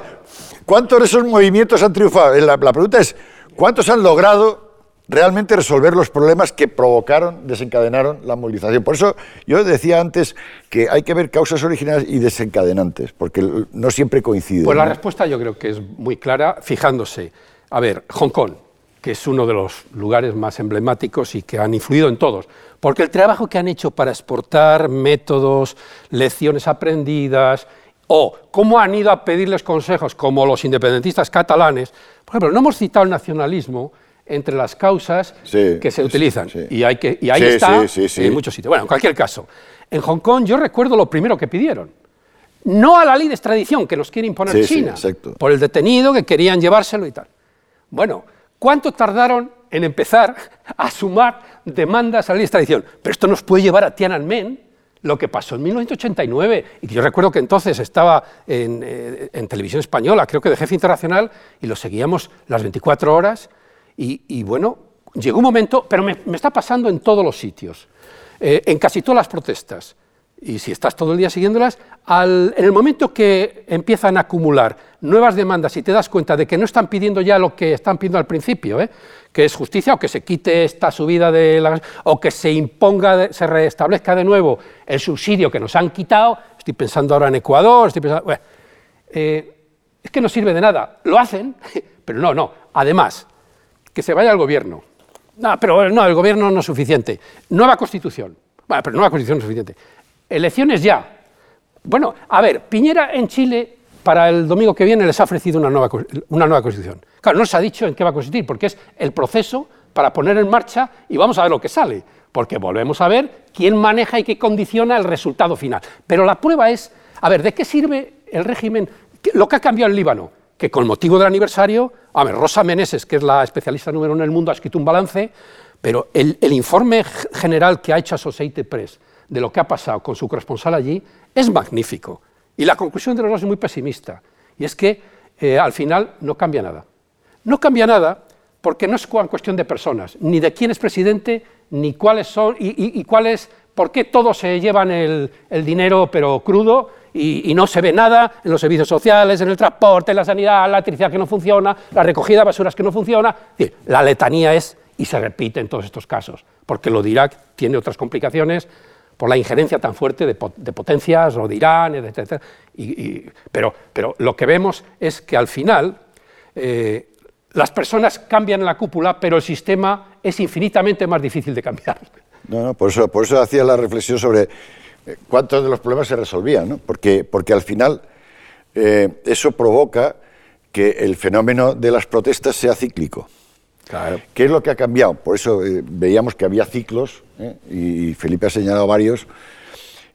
¿cuántos de esos movimientos han triunfado? La, la pregunta es, ¿cuántos han logrado realmente resolver los problemas que provocaron, desencadenaron la movilización. Por eso yo decía antes que hay que ver causas originales y desencadenantes, porque no siempre coinciden. Pues la respuesta yo creo que es muy clara, fijándose. A ver, Hong Kong, que es uno de los lugares más emblemáticos y que han influido en todos, porque el trabajo que han hecho para exportar métodos, lecciones aprendidas, o cómo han ido a pedirles consejos, como los independentistas catalanes, por ejemplo, no hemos citado el nacionalismo, entre las causas que se utilizan. Y, hay que, y ahí está en muchos sitios. Bueno, en cualquier caso, en Hong Kong yo recuerdo lo primero que pidieron. No a la ley de extradición que nos quiere imponer China, por el detenido que querían llevárselo y tal. Bueno, ¿cuánto tardaron en empezar a sumar demandas a la ley de extradición? Pero esto nos puede llevar a Tiananmen, lo que pasó en 1989. Y yo recuerdo que entonces estaba en, eh, en televisión española, creo que de jefe internacional, y lo seguíamos las 24 horas y, bueno, llegó un momento, pero me, está pasando en todos los sitios, eh, en casi todas las protestas. Y si estás todo el día siguiéndolas, en el momento que empiezan a acumular nuevas demandas y te das cuenta de que no están pidiendo ya lo que están pidiendo al principio, ¿eh? que es justicia o que se quite esta subida de la, o que se imponga, se restablezca de nuevo el subsidio que nos han quitado, estoy pensando ahora en Ecuador, estoy pensando, eh, es que no sirve de nada. Lo hacen, pero no, no. Además, que se vaya al gobierno. No, pero no, el gobierno no es suficiente. Nueva constitución. Bueno, pero nueva constitución no es suficiente. Elecciones ya. Bueno, a ver, Piñera en Chile para el domingo que viene les ha ofrecido una nueva, una nueva constitución. Claro, no se ha dicho en qué va a consistir, porque es el proceso para poner en marcha y vamos a ver lo que sale, porque volvemos a ver quién maneja y qué condiciona el resultado final. Pero la prueba es, a ver, ¿de qué sirve el régimen? Lo que ha cambiado en Líbano, que con motivo del aniversario, a ver, Rosa Meneses, que es la especialista número uno en el mundo, ha escrito un balance, pero el, informe general que ha hecho Associated Press de lo que ha pasado con su corresponsal allí es magnífico. Y la conclusión de los dos es muy pesimista, y es que eh, al final no cambia nada. No cambia nada porque no es cuestión de personas, ni de quién es presidente, ni cuáles son, y, cuáles, por qué todos se llevan el, el dinero pero crudo, y, no se ve nada en los servicios sociales, en el transporte, en la sanidad, la electricidad que no funciona, la recogida de basuras que no funciona. la letanía es, y se repite en todos estos casos, porque lo de Irak tiene otras complicaciones por la injerencia tan fuerte de, potencias o de Irán, etc. pero, pero, lo que vemos es que al final eh, las personas cambian la cúpula, pero el sistema es infinitamente más difícil de cambiar. No, no, por eso, hacía la reflexión sobre cuántos de los problemas se resolvían, ¿no? porque, porque al final eh, eso provoca que el fenómeno de las protestas sea cíclico. ¿Qué es lo que ha cambiado? Por eso eh, veíamos que había ciclos, ¿eh? y Felipe ha señalado varios.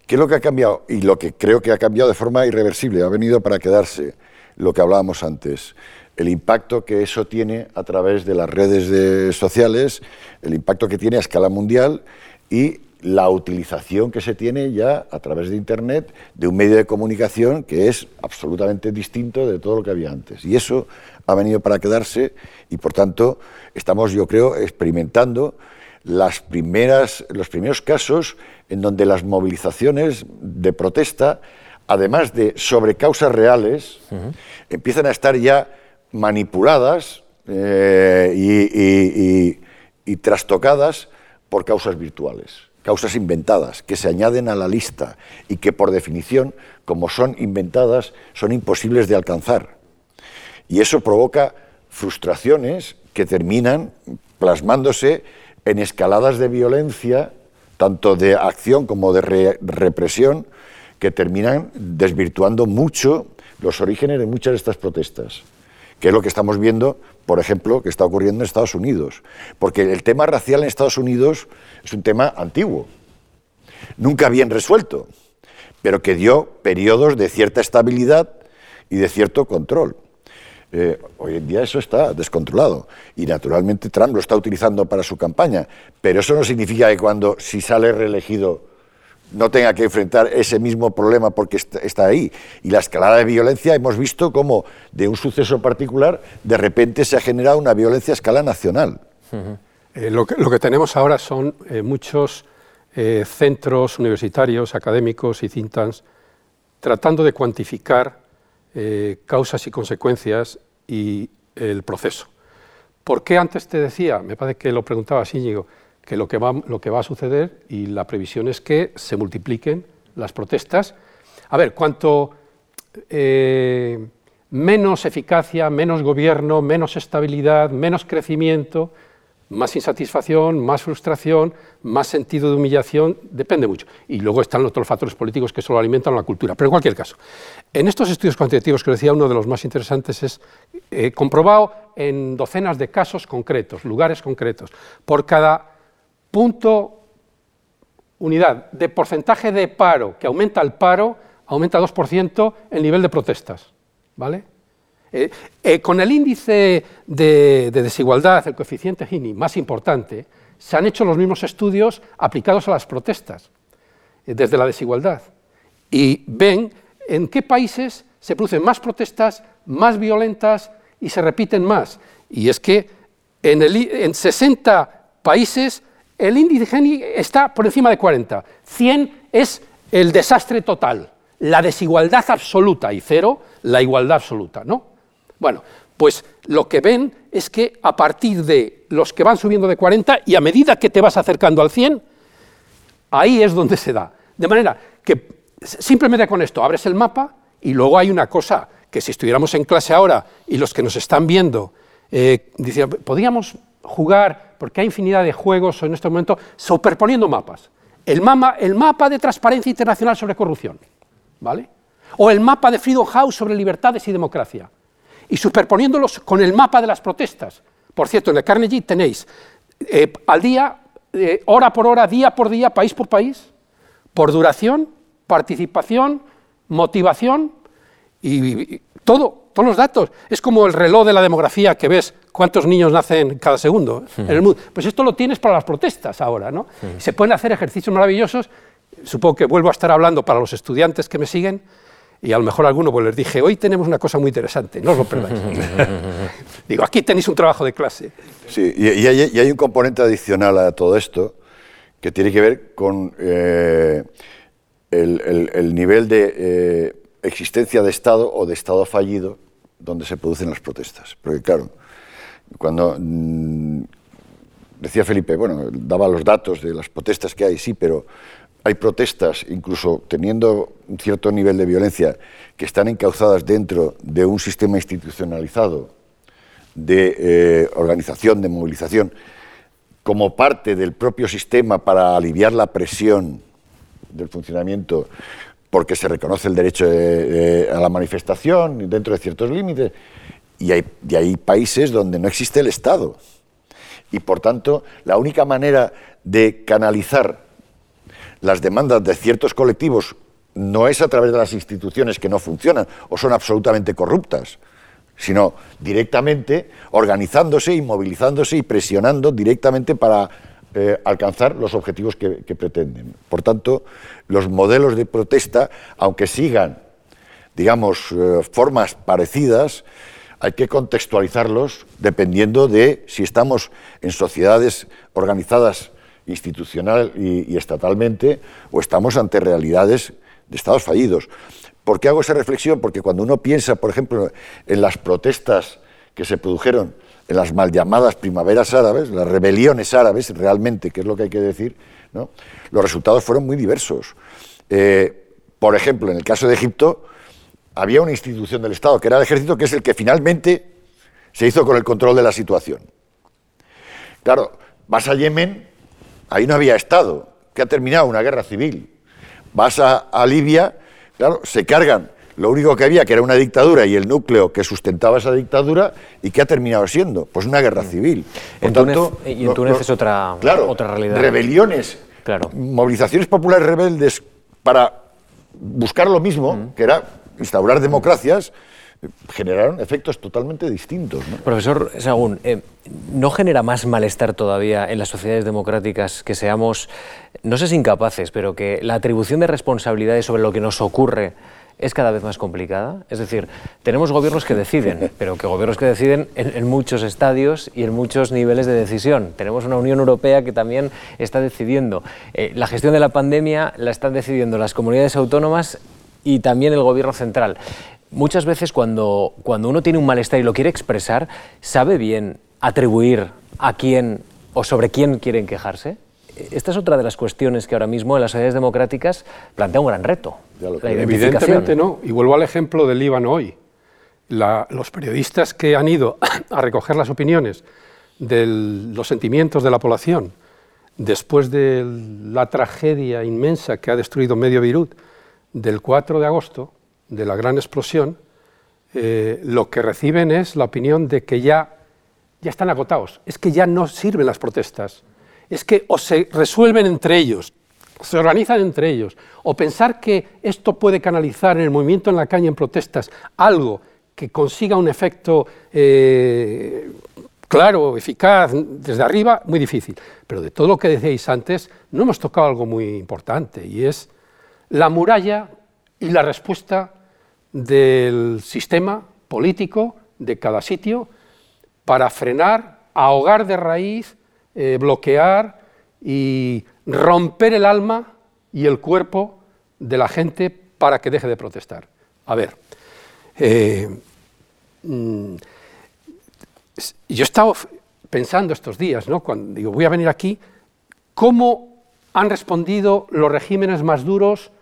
¿Qué es lo que ha cambiado? Y lo que creo que ha cambiado de forma irreversible, ha venido para quedarse, lo que hablábamos antes. El impacto que eso tiene a través de las redes sociales, el impacto que tiene a escala mundial y la utilización que se tiene ya a través de Internet de un medio de comunicación que es absolutamente distinto de todo lo que había antes. Y eso ha venido para quedarse y, por tanto, estamos, yo creo, experimentando las primeras, los primeros casos en donde las movilizaciones de protesta, además de sobre causas reales, empiezan a estar ya manipuladas eh, y trastocadas por causas virtuales causas inventadas, que se añaden a la lista y que por definición, como son inventadas, son imposibles de alcanzar. Y eso provoca frustraciones que terminan plasmándose en escaladas de violencia, tanto de acción como de represión, que terminan desvirtuando mucho los orígenes de muchas de estas protestas que es lo que estamos viendo, por ejemplo, que está ocurriendo en Estados Unidos. Porque el tema racial en Estados Unidos es un tema antiguo, nunca bien resuelto, pero que dio periodos de cierta estabilidad y de cierto control. Eh, hoy en día eso está descontrolado y naturalmente Trump lo está utilizando para su campaña, pero eso no significa que cuando si sale reelegido no tenga que enfrentar ese mismo problema porque está ahí. Y la escalada de violencia hemos visto cómo de un suceso particular de repente se ha generado una violencia a escala nacional. Eh, lo, que, tenemos ahora son eh, muchos eh, centros universitarios, académicos y cintas tratando de cuantificar causas y consecuencias y el proceso. ¿Por qué antes te decía, me parece que lo preguntaba Íñigo, que lo que, va, a suceder y la previsión es que se multipliquen las protestas. A ver, cuanto eh, menos eficacia, menos gobierno, menos estabilidad, menos crecimiento, más insatisfacción, más frustración, más sentido de humillación, depende mucho. Y luego están otros factores políticos que solo alimentan la cultura. Pero en cualquier caso, en estos estudios cuantitativos que decía, uno de los más interesantes es eh, comprobado en docenas de casos concretos, lugares concretos. Por cada punto unidad de porcentaje de paro, que aumenta el paro, aumenta 2% el nivel de protestas. ¿vale? Eh, eh, con el índice de, desigualdad, el coeficiente Gini más importante, se han hecho los mismos estudios aplicados a las protestas, eh, desde la desigualdad. Y ven en qué países se producen más protestas, más violentas y se repiten más. Y es que en, en 60 países el índice Gini está por encima de 40. 100 es el desastre total, la desigualdad absoluta y cero la igualdad absoluta, ¿no? Bueno, pues lo que ven es que a partir de los que van subiendo de 40 y a medida que te vas acercando al 100, ahí es donde se da. De manera que simplemente con esto abres el mapa y luego hay una cosa que si estuviéramos en clase ahora y los que nos están viendo, eh, podríamos jugar, porque hay infinidad de juegos en este momento, superponiendo mapas. El, mapa de transparencia internacional sobre corrupción, ¿vale? O el mapa de Freedom House sobre libertades y democracia. Y superponiéndolos con el mapa de las protestas. Por cierto, en el Carnegie tenéis eh, al día, eh, hora por hora, día por día, país por país, por duración, participación, motivación y todo, todos los datos. Es como el reloj de la demografía que ves cuántos niños nacen cada segundo en el mundo. Pues esto lo tienes para las protestas ahora, ¿no? Se pueden hacer ejercicios maravillosos. Supongo que vuelvo a estar hablando para los estudiantes que me siguen y a lo mejor a alguno pues les dije, hoy tenemos una cosa muy interesante, no os lo perdáis. Digo, aquí tenéis un trabajo de clase. Sí, y, hay, un componente adicional a todo esto que tiene que ver con eh, el, nivel de eh, existencia de Estado o de Estado fallido donde se producen las protestas. Porque claro, cuando mm, decía Felipe, bueno, daba los datos de las protestas que hay, sí, pero hay protestas, incluso teniendo un cierto nivel de violencia, que están encauzadas dentro de un sistema institucionalizado de eh, organización, de movilización, como parte del propio sistema para aliviar la presión del funcionamiento, porque se reconoce el derecho a la manifestación dentro de ciertos límites, y hay, países donde no existe el Estado. Y por tanto, la única manera de canalizar las demandas de ciertos colectivos no es a través de las instituciones que no funcionan o son absolutamente corruptas, sino directamente organizándose y y presionando directamente para eh, alcanzar los objetivos que, pretenden. Por tanto, los modelos de protesta, aunque sigan, digamos, eh, formas parecidas, hay que contextualizarlos dependiendo de si estamos en sociedades organizadas institucional y, estatalmente o estamos ante realidades de estados fallidos. ¿Por qué hago esa reflexión? Porque cuando uno piensa, por ejemplo, en las protestas que se produjeron en las mal llamadas primaveras árabes, las rebeliones árabes, realmente, que es lo que hay que decir, ¿no? los resultados fueron muy diversos. Eh, por ejemplo, en el caso de Egipto, había una institución del Estado, que era el ejército, que es el que finalmente se hizo con el control de la situación. Claro, vas a Yemen, ahí no había Estado, que ha terminado una guerra civil. Vas a, Libia, claro, se cargan lo único que había, que era una dictadura y el núcleo que sustentaba esa dictadura, y que ha terminado siendo, pues una guerra civil. en Túnez, y en Túnez es otra, otra realidad. Rebeliones, claro. movilizaciones populares rebeldes para buscar lo mismo, que era instaurar democracias, generaron efectos totalmente distintos. Profesor Sagún, eh, ¿no genera más malestar todavía en las sociedades democráticas que seamos, no sé si incapaces, pero que la atribución de responsabilidades sobre lo que nos ocurre es cada vez más complicada? Es decir, tenemos gobiernos que deciden, pero que gobiernos que deciden en, muchos estadios y en muchos niveles de decisión. Tenemos una Unión Europea que también está decidiendo. Eh, la gestión de la pandemia la están decidiendo las comunidades autónomas y también el gobierno central. Muchas veces cuando, cuando uno tiene un malestar y lo quiere expresar, ¿sabe bien atribuir a quién o sobre quién quieren quejarse? Esta es otra de las cuestiones que ahora mismo en las sociedades democráticas plantea un gran reto. Evidentemente no. Y vuelvo al ejemplo del Líbano hoy. los periodistas que han ido a recoger las opiniones de los sentimientos de la población después de la tragedia inmensa que ha destruido medio Beirut, del 4 de agosto, de la gran explosión, eh, lo que reciben es la opinión de que ya, ya están agotados, es que ya no sirven las protestas, es que o se resuelven entre ellos, se organizan entre ellos, o pensar que esto puede canalizar en el movimiento en la calle en protestas algo que consiga un efecto eh, claro, eficaz, desde arriba, muy difícil. Pero de todo lo que decíais antes, no hemos tocado algo muy importante, y es la muralla y la respuesta del sistema político de cada sitio para frenar, ahogar de raíz, eh, bloquear y romper el alma y el cuerpo de la gente para que deje de protestar. A ver, eh, mm, yo he estado pensando estos días, ¿no? cuando digo voy a venir aquí, cómo han respondido los regímenes más duros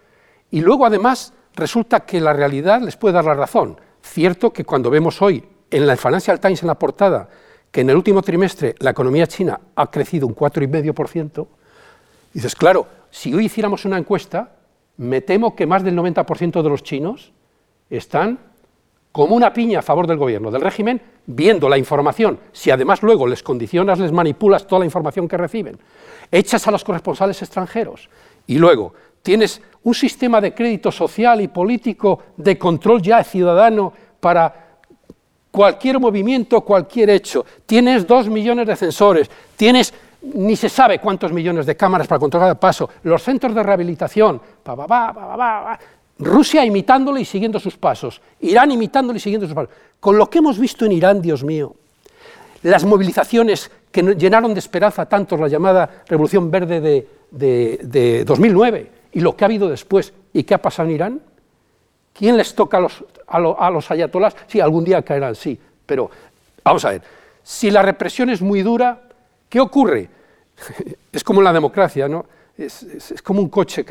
y luego además resulta que la realidad les puede dar la razón. Cierto que cuando vemos hoy en la Financial Times en la portada que en el último trimestre la economía china ha crecido un 4,5%, dices, claro, si hoy hiciéramos una encuesta, me temo que más del 90% de los chinos están como una piña a favor del gobierno, del régimen, viendo la información, si además luego les condicionas, les manipulas toda la información que reciben, echas a los corresponsales extranjeros y luego tienes un sistema de crédito social y político de control ya ciudadano para cualquier movimiento, cualquier hecho, tienes dos millones de censores, tienes ni se sabe cuántos millones de cámaras para controlar el paso, los centros de rehabilitación, Rusia imitándole y siguiendo sus pasos, Irán imitándole y siguiendo sus pasos. Con lo que hemos visto en Irán, Dios mío, las movilizaciones que llenaron de esperanza tanto la llamada Revolución Verde de, de 2009 y lo que ha habido después y qué ha pasado en Irán, ¿quién les toca a los, a, ayatolás? Sí, algún día caerán, sí, pero vamos a ver, si la represión es muy dura, ¿qué ocurre? es como en la democracia, ¿no? Es, como un coche,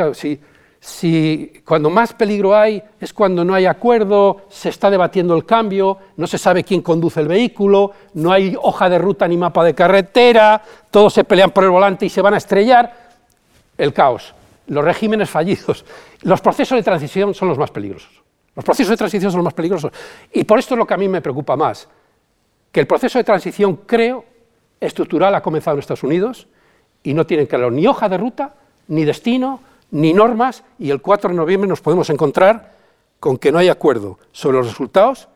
si cuando más peligro hay es cuando no hay acuerdo, se está debatiendo el cambio, no se sabe quién conduce el vehículo, no hay hoja de ruta ni mapa de carretera, todos se pelean por el volante y se van a estrellar, el caos los regímenes fallidos, los procesos de transición son los más peligrosos. Los procesos de transición son los más peligrosos. Y por esto es lo que a mí me preocupa más, que el proceso de transición, creo, estructural ha comenzado en Estados Unidos y no tienen claro ni hoja de ruta, ni destino, ni normas, y el 4 de noviembre nos podemos encontrar con que no hay acuerdo sobre los resultados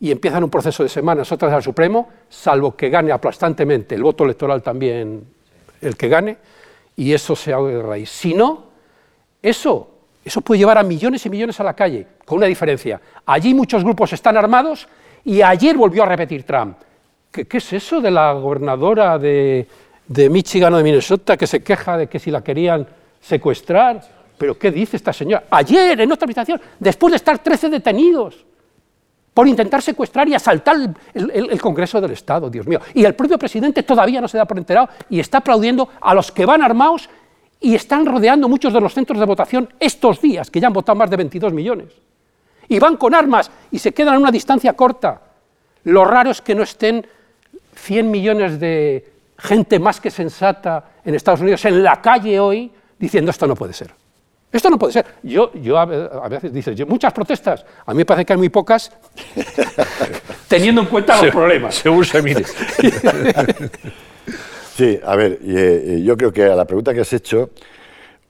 y empiezan un proceso de semanas, otras al Supremo, salvo que gane aplastantemente el voto electoral también el que gane, y eso se haga de raíz. Si no, eso, eso puede llevar a millones y millones a la calle, con una diferencia. Allí muchos grupos están armados y ayer volvió a repetir Trump. ¿Qué, qué es eso de la gobernadora de, de Michigan o de Minnesota que se queja de que si la querían secuestrar? ¿Pero qué dice esta señora? Ayer, en otra habitación, después de estar 13 detenidos por intentar secuestrar y asaltar el, Congreso del Estado, Dios mío. Y el propio presidente todavía no se da por enterado y está aplaudiendo a los que van armados y están rodeando muchos de los centros de votación estos días, que ya han votado más de 22 millones. Y van con armas y se quedan a una distancia corta. Lo raro es que no estén 100 millones de gente más que sensata en Estados Unidos en la calle hoy diciendo esto no puede ser. Esto no puede ser. Yo, yo a veces dices, muchas protestas, a mí me parece que hay muy pocas, teniendo en cuenta los problemas. Según se mire. sí, a ver, eh, yo creo que a la pregunta que has hecho,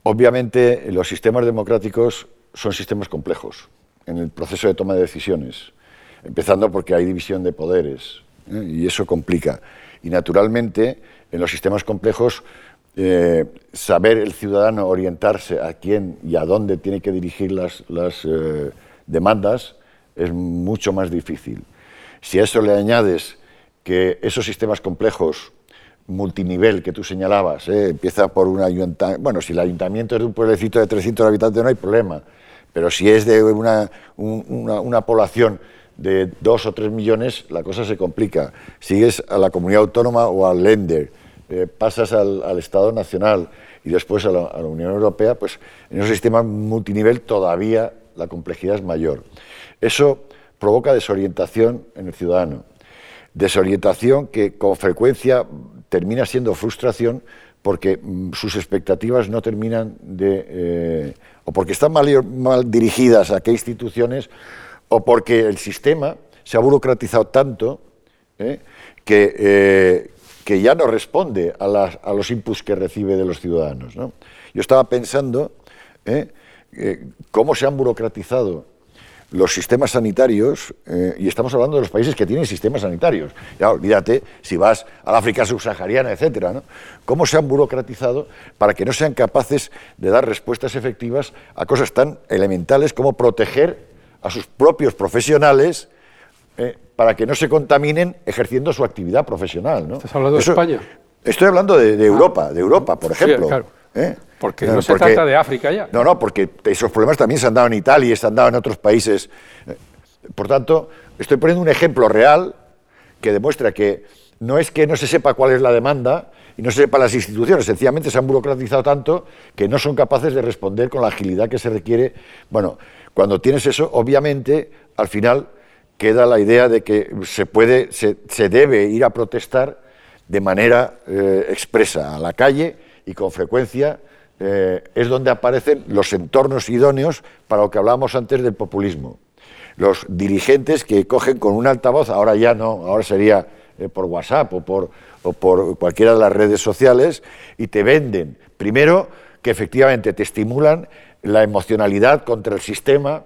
obviamente los sistemas democráticos son sistemas complejos en el proceso de toma de decisiones, empezando porque hay división de poderes ¿eh? y eso complica. Y naturalmente, en los sistemas complejos eh, saber el ciudadano orientarse a quién y a dónde tiene que dirigir las, eh, demandas es mucho más difícil. Si a eso le añades que esos sistemas complejos multinivel que tú señalabas, eh, empieza por un ayuntamiento, bueno, si el ayuntamiento es de un pueblecito de 300 habitantes no hay problema, pero si es de una, una población de 2 o 3 millones, la cosa se complica. Sigues a la comunidad autónoma o al lender eh, pasas al, Estado Nacional y después a la, Unión Europea, pues en un sistema multinivel todavía la complejidad es mayor. Eso provoca desorientación en el ciudadano. Desorientación que con frecuencia termina siendo frustración porque mm, sus expectativas no terminan de... Eh, o porque están mal, dirigidas a qué instituciones o porque el sistema se ha burocratizado tanto eh, que, que ya no responde a, los inputs que recibe de los ciudadanos. Yo estaba pensando ¿eh? Eh, cómo se han burocratizado los sistemas sanitarios, eh, y estamos hablando de los países que tienen sistemas sanitarios. Ya olvídate si vas al África subsahariana, etcétera, ¿no? Cómo se han burocratizado para que no sean capaces de dar respuestas efectivas a cosas tan elementales como proteger a sus propios profesionales eh, para que no se contaminen ejerciendo su actividad profesional. ¿no? ¿Estás hablando de España? Estoy hablando de, ah. Europa, de Europa, por ejemplo. claro. ¿Eh? Porque no se trata de África ya. No, no, porque esos problemas también se han dado en Italia y se han dado en otros países. Por tanto, estoy poniendo un ejemplo real que demuestra que no es que no se sepa cuál es la demanda y no se sepa las instituciones, sencillamente se han burocratizado tanto que no son capaces de responder con la agilidad que se requiere. Bueno, cuando tienes eso, obviamente, al final queda la idea de que se, puede, se, debe ir a protestar de manera eh, expresa a la calle y con frecuencia eh, es donde aparecen los entornos idóneos para lo que hablábamos antes del populismo. Los dirigentes que cogen con un altavoz, ahora ya no, ahora sería eh, por WhatsApp o por, o por cualquiera de las redes sociales, y te venden, primero, que efectivamente te estimulan la emocionalidad contra el sistema,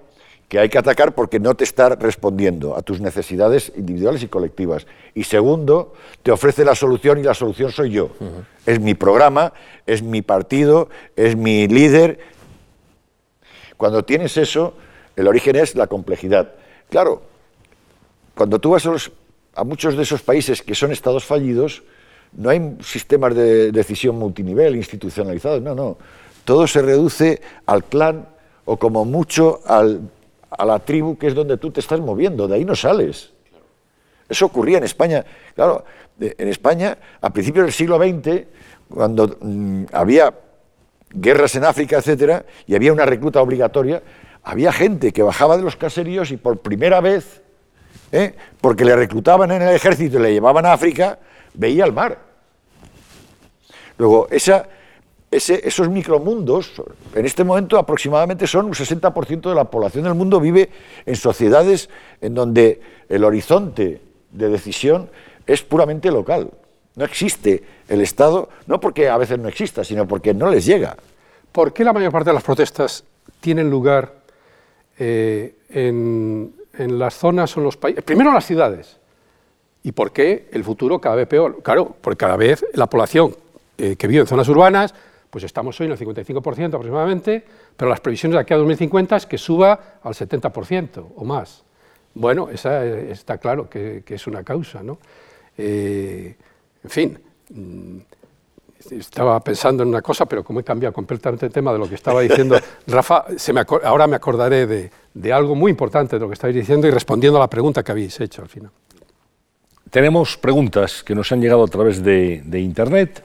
que hay que atacar porque no te está respondiendo a tus necesidades individuales y colectivas. Y segundo, te ofrece la solución y la solución soy yo. Es mi programa, es mi partido, es mi líder. Cuando tienes eso, el origen es la complejidad. Claro, cuando tú vas a, muchos de esos países que son estados fallidos, no hay sistemas de decisión multinivel, institucionalizados, no, no. Todo se reduce al clan o como mucho al a la tribu que es donde tú te estás moviendo, de ahí no sales. Eso ocurría en España. Claro, en España, a principios del siglo XX, cuando mm, había guerras en África, etcétera, y había una recluta obligatoria, había gente que bajaba de los caseríos y por primera vez, ¿eh? porque le reclutaban en el ejército y le llevaban a África, veía el mar. Luego, esa esos micromundos, en este momento aproximadamente son un 60% de la población del mundo vive en sociedades en donde el horizonte de decisión es puramente local. No existe el Estado, no porque a veces no exista, sino porque no les llega. ¿Por qué la mayor parte de las protestas tienen lugar eh, en, las zonas o en los países? Primero en las ciudades. ¿Y por qué el futuro cada vez peor? Claro, porque cada vez la población eh, que vive en zonas urbanas pues estamos hoy en el 55% aproximadamente, pero las previsiones de aquí a 2050 es que suba al 70% o más. Bueno, esa eh, está claro que, es una causa, ¿no? Eh, en fin, mm, estaba pensando en una cosa, pero como he cambiado completamente el tema de lo que estaba diciendo Rafa, se me ahora me acordaré de, algo muy importante de lo que estáis diciendo y respondiendo a la pregunta que habéis hecho al final. Tenemos preguntas que nos han llegado a través de, de Internet.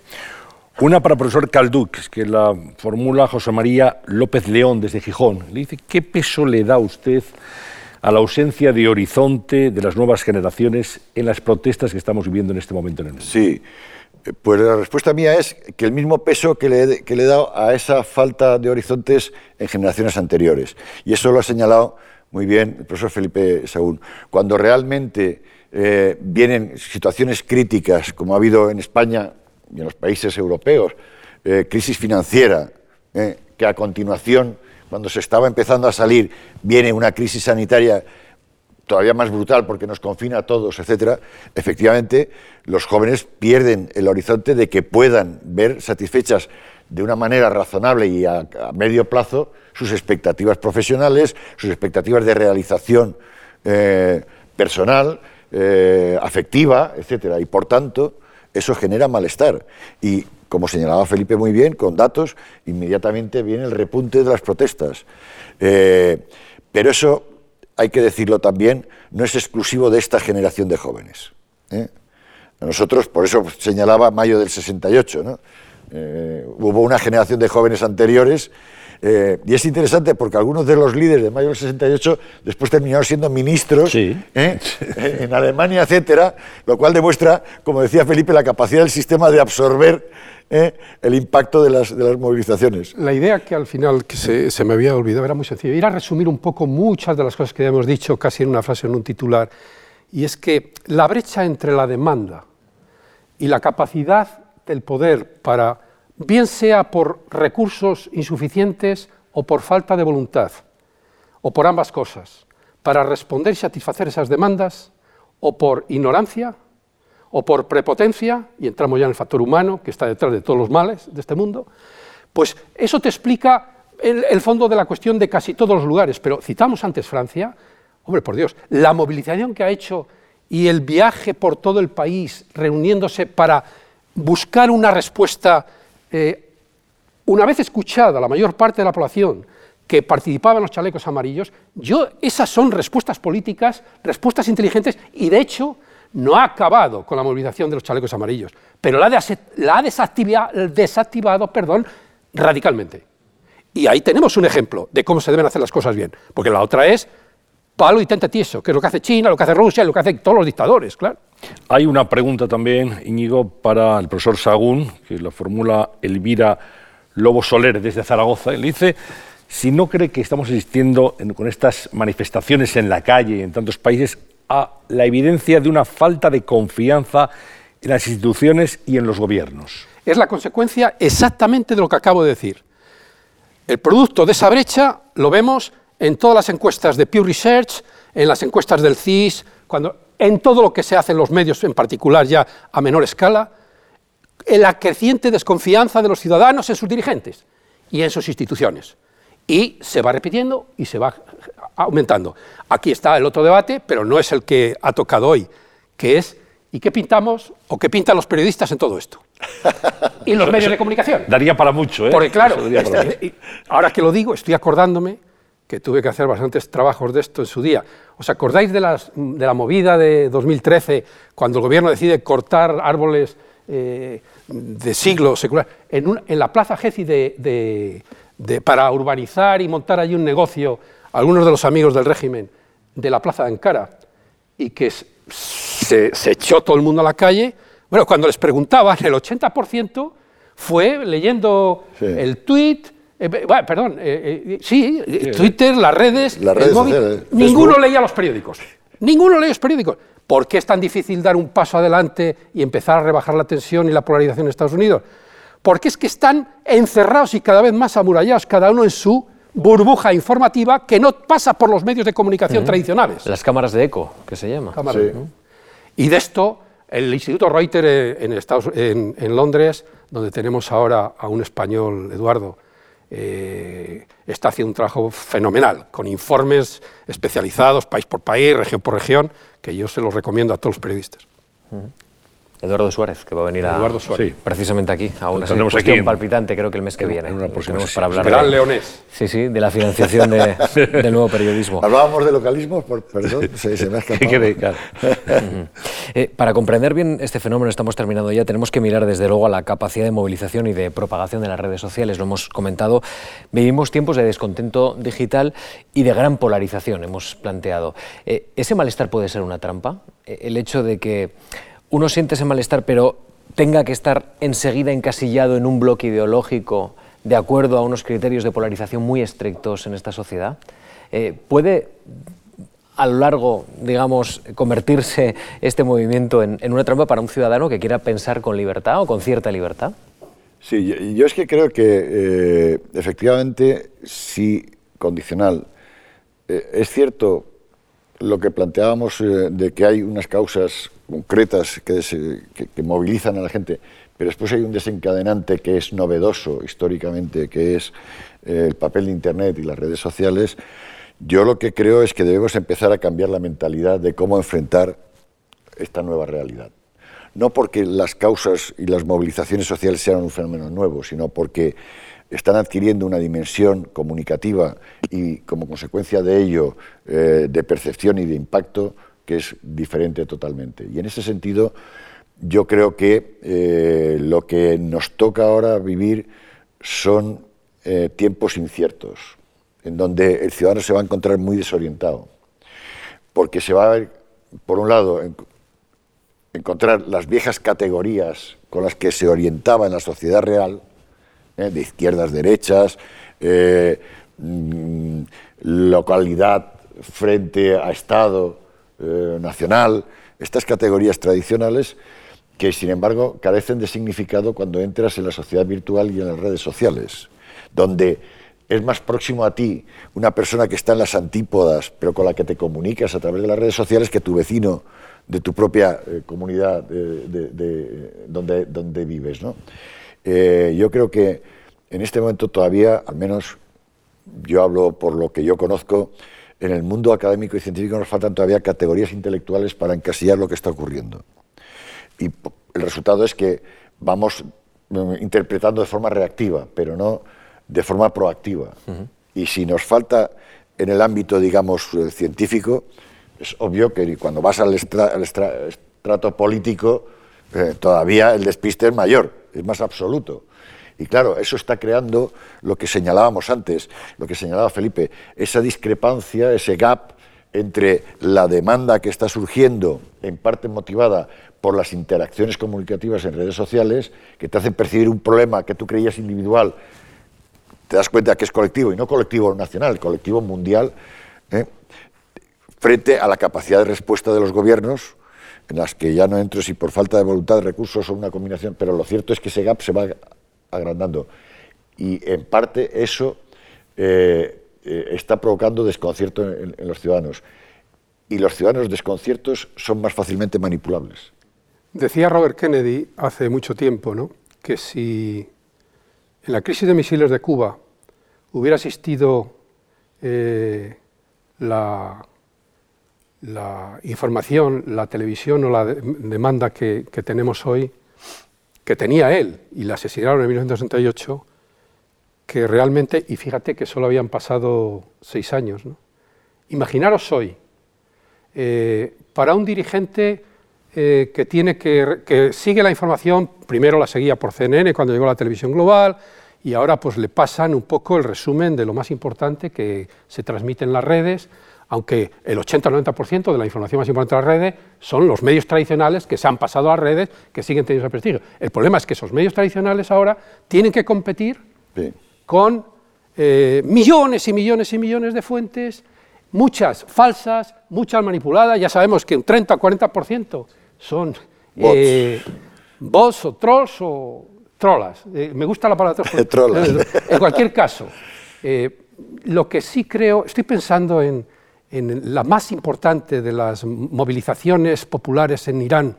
Una para el profesor Calduc, que la formula José María López León desde Gijón. Le dice, ¿qué peso le da usted a la ausencia de horizonte de las nuevas generaciones en las protestas que estamos viviendo en este momento en el mundo? Sí, pues la respuesta mía es que el mismo peso que le, que le he dado a esa falta de horizontes en generaciones anteriores. Y eso lo ha señalado muy bien el profesor Felipe Saúl. Cuando realmente eh, vienen situaciones críticas, como ha habido en España y en los países europeos, eh, crisis financiera, eh, que a continuación, cuando se estaba empezando a salir, viene una crisis sanitaria todavía más brutal porque nos confina a todos, etcétera, efectivamente los jóvenes pierden el horizonte de que puedan ver satisfechas de una manera razonable y a, medio plazo sus expectativas profesionales, sus expectativas de realización eh, personal, afectiva, etcétera, y por tanto eso genera malestar. Y como señalaba Felipe muy bien, con datos, inmediatamente viene el repunte de las protestas. Eh, pero eso, hay que decirlo también, no es exclusivo de esta generación de jóvenes. ¿eh? Nosotros, por eso señalaba mayo del 68, eh, hubo una generación de jóvenes anteriores eh, y es interesante porque algunos de los líderes de mayo del 68 después terminaron siendo ministros ¿eh? en Alemania, etcétera, lo cual demuestra, como decía Felipe, la capacidad del sistema de absorber ¿eh? el impacto de las, de las, movilizaciones. La idea que al final que se, se, me había olvidado era muy sencilla. Ir a resumir un poco muchas de las cosas que ya hemos dicho casi en una frase, en un titular, y es que la brecha entre la demanda y la capacidad del poder para bien sea por recursos insuficientes o por falta de voluntad, o por ambas cosas, para responder y satisfacer esas demandas, o por ignorancia, o por prepotencia, y entramos ya en el factor humano que está detrás de todos los males de este mundo, pues eso te explica el, fondo de la cuestión de casi todos los lugares. Pero citamos antes Francia, hombre, por Dios, la movilización que ha hecho y el viaje por todo el país reuniéndose para buscar una respuesta eh, una vez escuchada la mayor parte de la población que participaba en los chalecos amarillos, yo, esas son respuestas políticas, respuestas inteligentes, y de hecho no ha acabado con la movilización de los chalecos amarillos, pero la, ha desactivado perdón, radicalmente. Y ahí tenemos un ejemplo de cómo se deben hacer las cosas bien, porque la otra es palo y tente tieso, que es lo que hace China, lo que hace Rusia, lo que hacen todos los dictadores, claro. Hay una pregunta también, Íñigo, para el profesor Sagún, que la formula Elvira Lobo Soler desde Zaragoza. Le dice si no cree que estamos asistiendo con estas manifestaciones en la calle y en tantos países a la evidencia de una falta de confianza en las instituciones y en los gobiernos. Es la consecuencia exactamente de lo que acabo de decir. El producto de esa brecha lo vemos en todas las encuestas de Pew Research, en las encuestas del CIS, cuando, en todo lo que se hace en los medios, en particular ya a menor escala, en la creciente desconfianza de los ciudadanos en sus dirigentes y en sus instituciones. Y se va repitiendo y se va aumentando. Aquí está el otro debate, pero no es el que ha tocado hoy, que es ¿y qué pintamos o qué pintan los periodistas en todo esto? y los medios de comunicación. Daría para mucho, ¿eh? Porque claro, este, ahora que lo digo, estoy acordándome que tuve que hacer bastantes trabajos de esto en su día. ¿Os acordáis de, la movida de 2013, cuando el gobierno decide cortar árboles eh, de siglos secular en, la plaza Gezi para urbanizar y montar allí un negocio, algunos de los amigos del régimen de la plaza de Ankara, y que se, se echó todo el mundo a la calle? Bueno, cuando les preguntaban, el 80% fue leyendo el tweet, eh, perdón, sí, Twitter, las redes, el móvil, ninguno leía los periódicos, ninguno leía los periódicos. ¿Por qué es tan difícil dar un paso adelante y empezar a rebajar la tensión y la polarización en Estados Unidos? Porque es que están encerrados y cada vez más amurallados, cada uno en su burbuja informativa que no pasa por los medios de comunicación tradicionales. Las cámaras de eco, que se llama. Y de esto, el Instituto Reuters eh, en, Londres, donde tenemos ahora a un español, Eduardo, eh, está haciendo un trabajo fenomenal, con informes especializados, país por país, región por región, que yo se los recomiendo a todos los periodistas. Eduardo Suárez, que va a venir a, precisamente aquí, a una cuestión palpitante, creo que el mes que viene. para hablar Gran leonés. Sí, sí, de la financiación del nuevo periodismo. Hablábamos de localismo, perdón, se, me ha escapado. Eh, para comprender bien este fenómeno, estamos terminando ya, tenemos que mirar desde luego a la capacidad de movilización y de propagación de las redes sociales, lo hemos comentado. Vivimos tiempos de descontento digital y de gran polarización, hemos planteado. Eh, ¿Ese malestar puede ser una trampa? Eh, el hecho de que uno siente ese malestar, pero tenga que estar enseguida encasillado en un bloque ideológico de acuerdo a unos criterios de polarización muy estrictos en esta sociedad, eh, ¿puede a lo largo, digamos, convertirse este movimiento en, una trampa para un ciudadano que quiera pensar con libertad o con cierta libertad? Sí, yo es que creo que eh, efectivamente sí, condicional. Eh, es cierto lo que planteábamos de que hay unas causas concretas que, que, movilizan a la gente, pero después hay un desencadenante que es novedoso históricamente, que es eh, el papel de Internet y las redes sociales, yo lo que creo es que debemos empezar a cambiar la mentalidad de cómo enfrentar esta nueva realidad. No porque las causas y las movilizaciones sociales sean un fenómeno nuevo, sino porque están adquiriendo una dimensión comunicativa y como consecuencia de ello eh, de percepción y de impacto que es diferente totalmente. Y en ese sentido, yo creo que eh, lo que nos toca ahora vivir son eh, tiempos inciertos, en donde el ciudadano se va a encontrar muy desorientado, porque se va a ver, por un lado, encontrar las viejas categorías con las que se orientaba en la sociedad real, eh, de izquierdas, derechas, mm, localidad frente a Estado, eh, nacional, estas categorías tradicionales que sin embargo carecen de significado cuando entras en la sociedad virtual y en las redes sociales, donde es más próximo a ti una persona que está en las antípodas, pero con la que te comunicas a través de las redes sociales, que tu vecino de tu propia eh, comunidad de, donde, donde vives. ¿no? Eh, yo creo que en este momento todavía, al menos yo hablo por lo que yo conozco, en el mundo académico y científico nos faltan todavía categorías intelectuales para encasillar lo que está ocurriendo. Y el resultado es que vamos mm, interpretando de forma reactiva, pero no de forma proactiva. Y si nos falta en el ámbito, digamos, eh, científico, es obvio que cuando vas al, estrato político, eh, todavía el despiste es mayor, es más absoluto. Y claro, eso está creando lo que señalábamos antes, lo que señalaba Felipe, esa discrepancia, ese gap entre la demanda que está surgiendo, en parte motivada por las interacciones comunicativas en redes sociales, que te hacen percibir un problema que tú creías individual, te das cuenta que es colectivo, y no colectivo nacional, colectivo mundial, ¿eh? frente a la capacidad de respuesta de los gobiernos, en las que ya no entro si por falta de voluntad recursos o una combinación, pero lo cierto es que ese gap se va agrandando. Y en parte eso eh, eh, está provocando desconcierto en, los ciudadanos. Y los ciudadanos desconciertos son más fácilmente manipulables. Decía Robert Kennedy hace mucho tiempo ¿no? que si en la crisis de misiles de Cuba hubiera existido eh, la, la, información, la televisión o la demanda que tenemos hoy, que tenía él y la asesinaron en 1968, que realmente, y fíjate que solo habían pasado seis años, imaginaros hoy, eh, para un dirigente eh, que, tiene que, que sigue la información, primero la seguía por CNN cuando llegó la televisión global, y ahora pues le pasan un poco el resumen de lo más importante que se transmite en las redes, aunque el 80 o 90% de la información más importante de las redes son los medios tradicionales que se han pasado a las redes, que siguen teniendo ese prestigio. El problema es que esos medios tradicionales ahora tienen que competir con eh, millones y millones y millones de fuentes, muchas falsas, muchas manipuladas, ya sabemos que un 30 o 40% son bots. Eh, bots o trolls o trolas. Eh, me gusta la palabra trolas. en cualquier caso, lo que sí creo, estoy pensando en en la más importante de las movilizaciones populares en Irán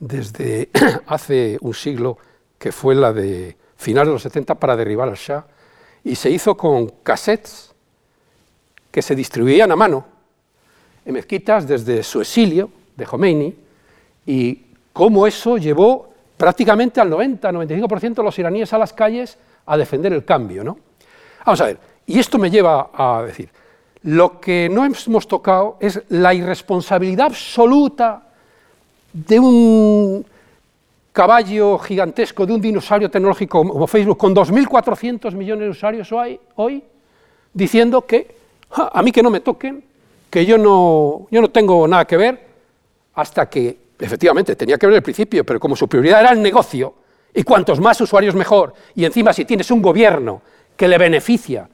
desde hace un siglo, que fue la de finales de los 70 para derribar al Shah, y se hizo con cassettes que se distribuían a mano en mezquitas desde su exilio de Khomeini, y cómo eso llevó prácticamente al 90-95% de los iraníes a las calles a defender el cambio. ¿no? Vamos a ver, y esto me lleva a decir, lo que no hemos tocado es la irresponsabilidad absoluta de un caballo gigantesco, de un dinosaurio tecnológico como Facebook, con 2.400 millones de usuarios hoy, diciendo que a mí que no me toquen, que yo no, yo no tengo nada que ver, hasta que efectivamente tenía que ver el principio, pero como su prioridad era el negocio, y cuantos más usuarios mejor, y encima si tienes un gobierno que le beneficia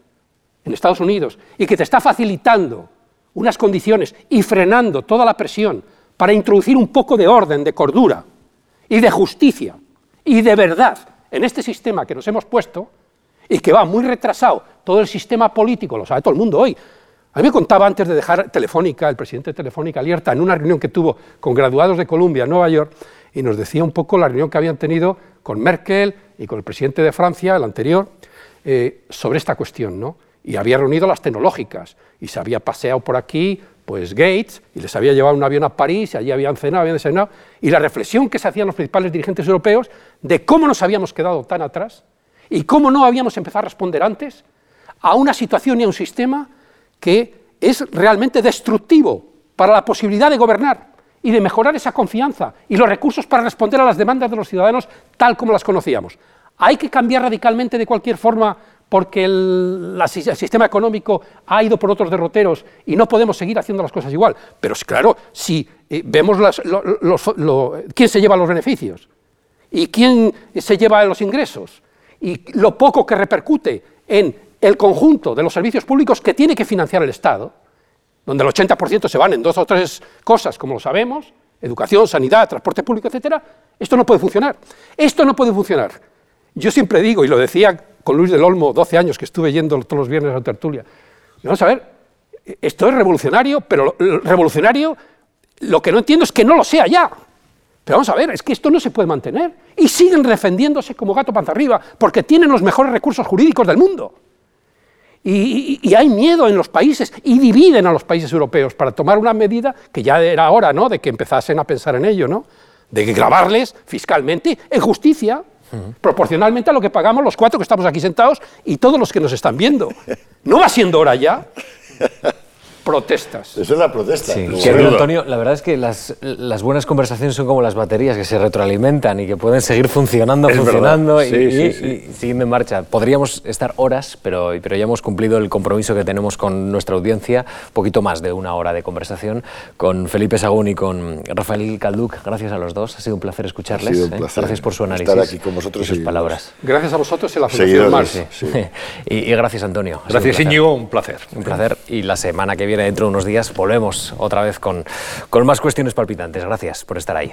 en Estados Unidos y que te está facilitando unas condiciones y frenando toda la presión para introducir un poco de orden, de cordura y de justicia y de verdad en este sistema que nos hemos puesto y que va muy retrasado, todo el sistema político, lo sabe todo el mundo hoy. A mí me contaba antes de dejar Telefónica, el presidente de Telefónica Alerta, en una reunión que tuvo con graduados de Columbia en Nueva York, y nos decía un poco la reunión que habían tenido con Merkel y con el presidente de Francia, el anterior, eh, sobre esta cuestión, ¿no? Y había reunido las tecnológicas y se había paseado por aquí pues Gates y les había llevado un avión a París y allí habían cenado, habían desayunado y la reflexión que se hacían los principales dirigentes europeos de cómo nos habíamos quedado tan atrás y cómo no habíamos empezado a responder antes a una situación y a un sistema que es realmente destructivo para la posibilidad de gobernar y de mejorar esa confianza y los recursos para responder a las demandas de los ciudadanos tal como las conocíamos. Hay que cambiar radicalmente de cualquier forma porque el, sistema económico ha ido por otros derroteros y no podemos seguir haciendo las cosas igual. Pero claro, si eh, vemos quién se lleva los beneficios y quién se lleva los ingresos y lo poco que repercute en el conjunto de los servicios públicos que tiene que financiar el Estado, donde el 80% se van en dos o tres cosas, como lo sabemos, educación, sanidad, transporte público, etcétera, esto no puede funcionar. Esto no puede funcionar. Yo siempre digo, y lo decía con Luis del Olmo, 12 años que estuve yendo todos los viernes a la tertulia. Vamos a ver, esto es revolucionario, pero revolucionario lo que no entiendo es que no lo sea ya. Pero vamos a ver, es que esto no se puede mantener. Y siguen defendiéndose como gato panza arriba, porque tienen los mejores recursos jurídicos del mundo. Y, hay miedo en los países y dividen a los países europeos para tomar una medida que ya era hora ¿no? de que empezasen a pensar en ello, ¿no? de grabarles fiscalmente en justicia proporcionalmente a lo que pagamos los cuatro que estamos aquí sentados y todos los que nos están viendo. ¿No va siendo hora ya? Protestas. Eso es la protesta. Sí. Antonio, la verdad es que las, las, buenas conversaciones son como las baterías que se retroalimentan y que pueden seguir funcionando, funcionando y, y, siguiendo en marcha. Podríamos estar horas, pero, pero ya hemos cumplido el compromiso que tenemos con nuestra audiencia, poquito más de una hora de conversación con Felipe Sagún y con Rafael Calduc. Gracias a los dos, ha sido un placer escucharles. Ha sido un ¿eh? placer Gracias por su análisis. Estar aquí con vosotros y sus palabras. Gracias a vosotros y a la Fundación Mars. y, y, gracias, Antonio. Gracias, Íñigo, un placer. Un placer. Y la semana que viene dentro de unos días volvemos otra vez con, con más cuestiones palpitantes. Gracias por estar ahí.